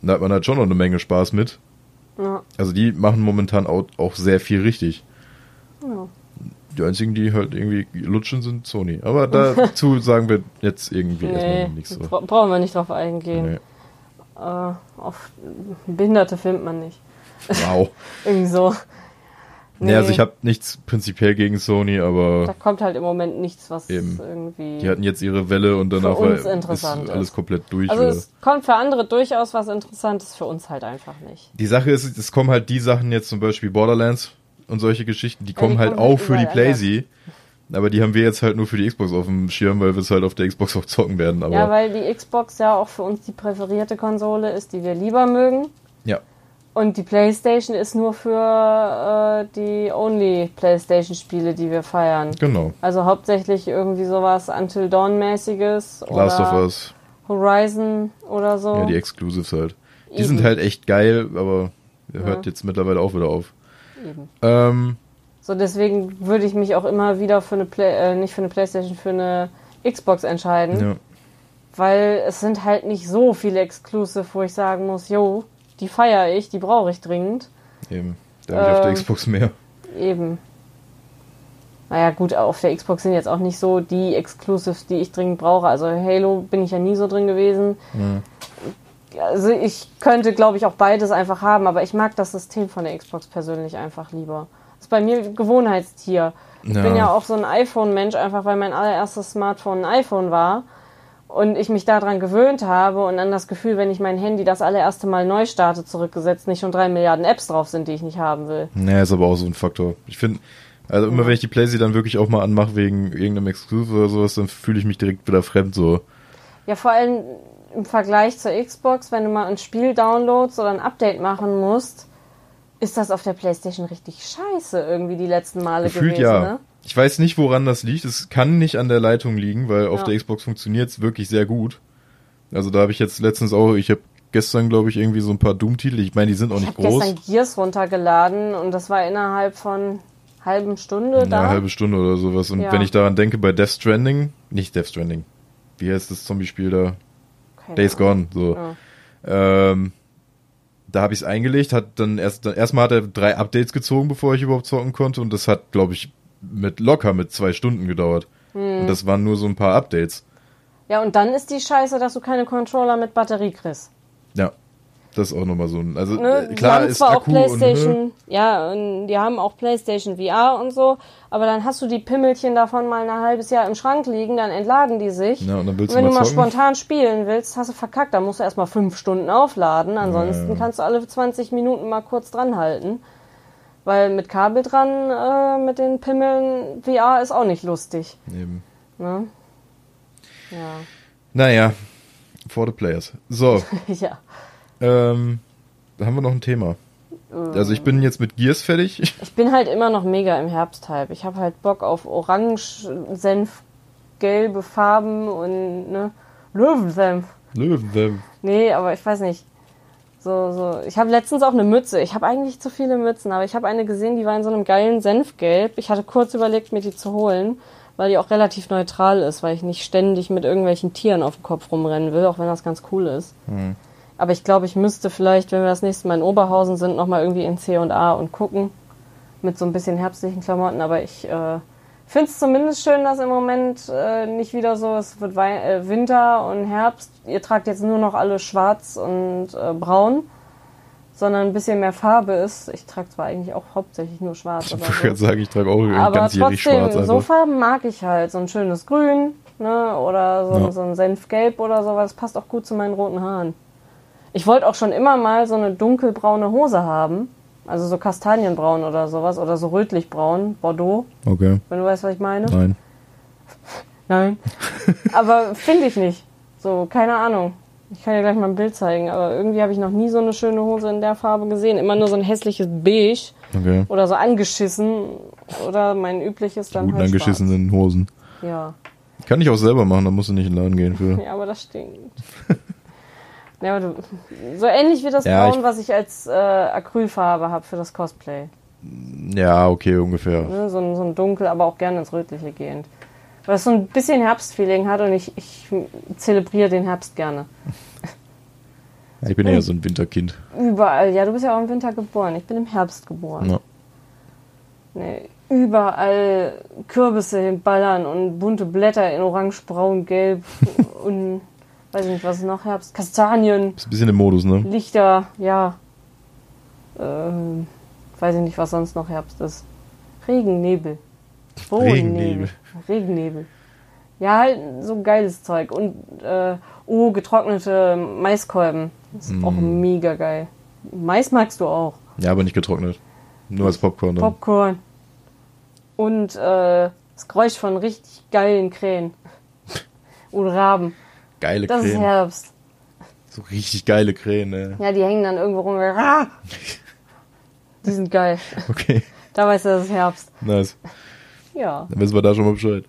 Da hat man halt schon noch eine Menge Spaß mit. Ja. Also die machen momentan auch, auch sehr viel richtig. Ja. Die einzigen, die halt irgendwie lutschen, sind Sony. Aber dazu [LAUGHS] sagen wir jetzt irgendwie Nee, erstmal nichts so. bra brauchen wir nicht drauf eingehen. Nee. Äh, auf Behinderte filmt man nicht. Wow. [LAUGHS] Irgendwie so. Nee, also ich habe nichts prinzipiell gegen Sony, Da aber kommt halt im Moment nichts, was Eben. irgendwie. die hatten jetzt ihre Welle und danach Für uns war- interessant ist alles komplett durch. also es kommt für andere durchaus was Interessantes, für uns halt einfach nicht. die Sache ist, es kommen halt die Sachen jetzt zum Beispiel Borderlands und solche Geschichten, die Ja, kommen die halt kommen halt auch für die Playsee. Aber die haben wir jetzt halt nur für die Xbox auf dem Schirm, weil wir es halt auf der Xbox auch zocken werden. Aber ja, weil die Xbox ja auch für uns die präferierte Konsole ist, die wir lieber mögen. Ja. Und die PlayStation ist nur für äh, die Only PlayStation-Spiele, die wir feiern. genau. Also hauptsächlich irgendwie sowas Until Dawn-mäßiges Last of oder Us, Horizon oder so. ja, die Exclusives halt. Die Eben. sind halt echt geil, aber hört jetzt mittlerweile auch wieder auf. Eben. Ähm, So, deswegen würde ich mich auch immer wieder für eine Play äh, nicht für eine Playstation, für eine Xbox entscheiden. ja. Weil es sind halt nicht so viele Exclusive, wo ich sagen muss, yo, die feiere ich, die brauche ich dringend. Eben. Da habe ich auf der Ähm, Xbox mehr. Eben. Naja, gut, auf der Xbox sind jetzt auch nicht so die Exclusives, die ich dringend brauche. Also Halo bin ich ja nie so drin gewesen. Also ich könnte, glaube ich, auch beides einfach haben, aber ich mag das System von der Xbox persönlich einfach lieber. Das ist bei mir Gewohnheitstier. Ich Ja. bin ja auch so ein iPhone-Mensch, einfach weil mein allererstes Smartphone ein iPhone war. Und ich mich daran gewöhnt habe und an das Gefühl, wenn ich mein Handy das allererste Mal neu starte, zurückgesetzt, nicht schon drei Milliarden Apps drauf sind, die ich nicht haben will. Naja, ist aber auch so ein Faktor. Ich finde, also immer wenn ich die Playsee dann wirklich auch mal anmache wegen irgendeinem Exclusive oder sowas, dann fühle ich mich direkt wieder fremd so. Ja, vor allem im Vergleich zur Xbox, wenn du mal ein Spiel downloadst oder ein Update machen musst, ist das auf der Playstation richtig scheiße irgendwie die letzten Male Gefühlt gewesen, ja. ne? Ich weiß nicht, woran das liegt. Es kann nicht an der Leitung liegen, weil auf Ja. der Xbox funktioniert es wirklich sehr gut. Also da habe ich jetzt letztens auch, ich habe gestern, glaube ich, irgendwie so ein paar Doom-Titel. Ich meine, die sind auch Ich nicht habe groß. gestern Gears runtergeladen und das war innerhalb von halben Stunde da. eine halbe Stunde oder sowas. Und Ja. wenn ich daran denke, bei Death Stranding, nicht Death Stranding, wie heißt das Zombie-Spiel da? Keine Days Ahnung. Gone, so. Ja. Ähm, da habe ich es eingelegt, hat dann erst dann erstmal hat er drei Updates gezogen, bevor ich überhaupt zocken konnte und das hat, glaube ich, mit locker mit zwei Stunden gedauert. Hm. Und das waren nur so ein paar Updates. ja, und dann ist die Scheiße, dass du keine Controller mit Batterie kriegst. Ja, das ist auch nochmal so ein. Also Ne? äh, klar die haben ist zwar Akku auch PlayStation, und ne, ja, und die haben auch PlayStation VR und so, aber dann hast du die Pimmelchen davon mal ein halbes Jahr im Schrank liegen, dann entladen die sich. Ja, und dann willst wenn du du mal mal zocken. spontan spielen willst, hast du verkackt, dann musst du erstmal fünf Stunden aufladen, ansonsten Ja. kannst du alle 20 Minuten mal kurz dran halten. Weil mit Kabel dran, äh, mit den Pimmeln VR ist auch nicht lustig. Eben. Ne? Ja. Naja, for the players. So, [LAUGHS] ja. ähm, da haben wir noch ein Thema. Also ich bin jetzt mit Gears fertig. [LAUGHS] Ich bin halt immer noch mega im Herbsthype. Ich habe halt Bock auf Orange, Senf, gelbe Farben und ne, Löwensenf. Löwen. Nee, aber ich weiß nicht. So, so. Ich habe letztens auch eine Mütze. Ich habe eigentlich zu viele Mützen, aber ich habe eine gesehen, die war in so einem geilen Senfgelb. Ich hatte kurz überlegt, mir die zu holen, weil die auch relativ neutral ist, weil ich nicht ständig mit irgendwelchen Tieren auf dem Kopf rumrennen will, auch wenn das ganz cool ist. Hm. Aber ich glaube, ich müsste vielleicht, wenn wir das nächste Mal in Oberhausen sind, nochmal irgendwie in C und A und gucken. Mit so ein bisschen herbstlichen Klamotten. Aber ich äh, finde es zumindest schön, dass im Moment äh, nicht wieder so, es wird Wei äh, Winter und Herbst. Ihr tragt jetzt nur noch alle schwarz und äh, braun, sondern ein bisschen mehr Farbe ist. Ich trage zwar eigentlich auch hauptsächlich nur schwarz. Ich wollte so. gerade sagen, ich trage auch Aber ganzjährig trotzdem, schwarz. so Einfach. Farben mag ich halt. So ein schönes Grün, ne? Oder so, Ja. so ein Senfgelb oder sowas. Passt auch gut zu meinen roten Haaren. Ich wollte auch schon immer mal so eine dunkelbraune Hose haben. Also so kastanienbraun oder sowas. Oder so rötlichbraun, Bordeaux, Okay, wenn du weißt, was ich meine. nein. [LAUGHS] Nein. aber finde ich nicht. So, keine Ahnung. Ich kann dir gleich mal ein Bild zeigen, aber irgendwie habe ich noch nie so eine schöne Hose in der Farbe gesehen. Immer nur so ein hässliches Beige Okay. oder so angeschissen oder mein übliches dann Guten halt angeschissenen Hosen. Ja. Kann ich auch selber machen, da musst du nicht in den Laden gehen für. Ja, aber das stinkt. [LAUGHS] ja, du, so ähnlich wie das Ja, Braun, ich- was ich als äh, Acrylfarbe habe für das Cosplay. Ja, okay, ungefähr. Ne? So, ein, so ein dunkel, aber auch gerne ins Rötliche gehend. Weil es so ein bisschen Herbstfeeling hat und ich, ich zelebriere den Herbst gerne. [LAUGHS] Ich bin eher so ein Winterkind. Überall. Ja, du bist ja auch im Winter geboren. Ich bin im Herbst geboren. Ja. Nee, überall Kürbisse hinballern und bunte Blätter in orange, braun, gelb und weiß ich nicht, was ist noch Herbst. Kastanien. Ist ein bisschen im Modus, ne? Lichter, ja. Ähm, weiß ich nicht, was sonst noch Herbst ist. Regennebel. Regennebel. Regennebel. Ja, halt so geiles Zeug. Und, äh, oh, getrocknete Maiskolben. Das ist auch Mm. mega geil. Mais magst du auch. Ja, aber nicht getrocknet. Nur als Popcorn dann. Popcorn. Und äh, das Geräusch von richtig geilen Krähen. [LAUGHS] Und Raben. Geile Das ist Krähen. Herbst. So richtig geile Krähen, ne? Ja, die hängen dann irgendwo rum. Ah! Die sind geil. Okay, Da weißt du, das ist Herbst. nice. Ja, Dann wissen wir da schon mal Bescheid.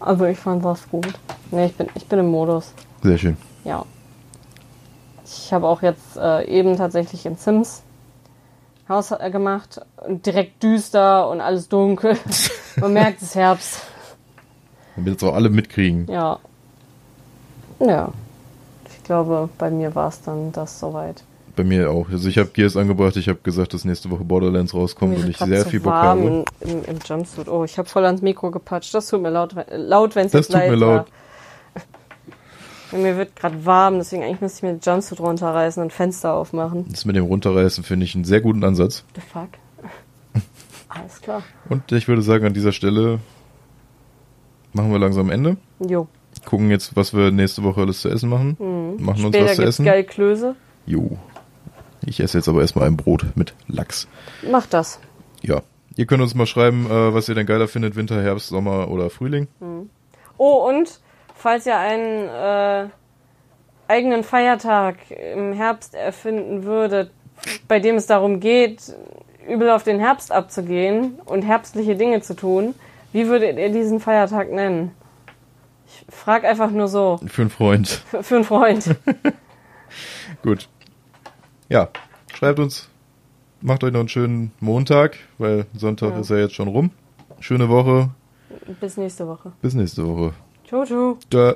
also ich fand das gut. Nee, ich bin, ich bin im Modus. Sehr schön. Ja. Ich habe auch jetzt äh, eben tatsächlich in Sims Haus äh, gemacht. Und direkt düster und alles dunkel. [LAUGHS] Man merkt, es ist Herbst. Damit jetzt auch alle mitkriegen. Ja. Ja. Ich glaube, bei mir war es dann das soweit. Bei mir auch. Also ich habe Gears angebracht, ich habe gesagt, dass nächste Woche Borderlands rauskommt Mir und ich sehr viel Bock habe. Im, im, Jumpsuit. Oh, ich habe voll ans Mikro gepatscht. Das tut mir laut, wenn- laut wenn es Das jetzt tut mir leid laut. war. Mir wird gerade warm, deswegen eigentlich müsste ich mir den Jumpsuit runterreißen und Fenster aufmachen. Das mit dem Runterreißen finde ich einen sehr guten Ansatz. The fuck? [LAUGHS] Alles klar. Und ich würde sagen, an dieser Stelle machen wir langsam Ende. Jo. Gucken jetzt, was wir nächste Woche alles zu essen machen. Machen uns Später was zu essen. geil Klöße. Jo. Ich esse jetzt aber erstmal ein Brot mit Lachs. Mach das. Ja. Ihr könnt uns mal schreiben, äh, was ihr denn geiler findet, Winter, Herbst, Sommer oder Frühling. Oh, und falls ihr einen äh, eigenen Feiertag im Herbst erfinden würdet, bei dem es darum geht, übel auf den Herbst abzugehen und herbstliche Dinge zu tun, wie würdet ihr diesen Feiertag nennen? Ich frag einfach nur so, Für einen Freund. für, für einen Freund. [LAUGHS] Gut. Ja. Schreibt uns. Macht euch noch einen schönen Montag, weil Sonntag Ja. ist ja jetzt schon rum. Schöne Woche. Bis nächste Woche. Bis nächste Woche. Ciao, ciao. Da.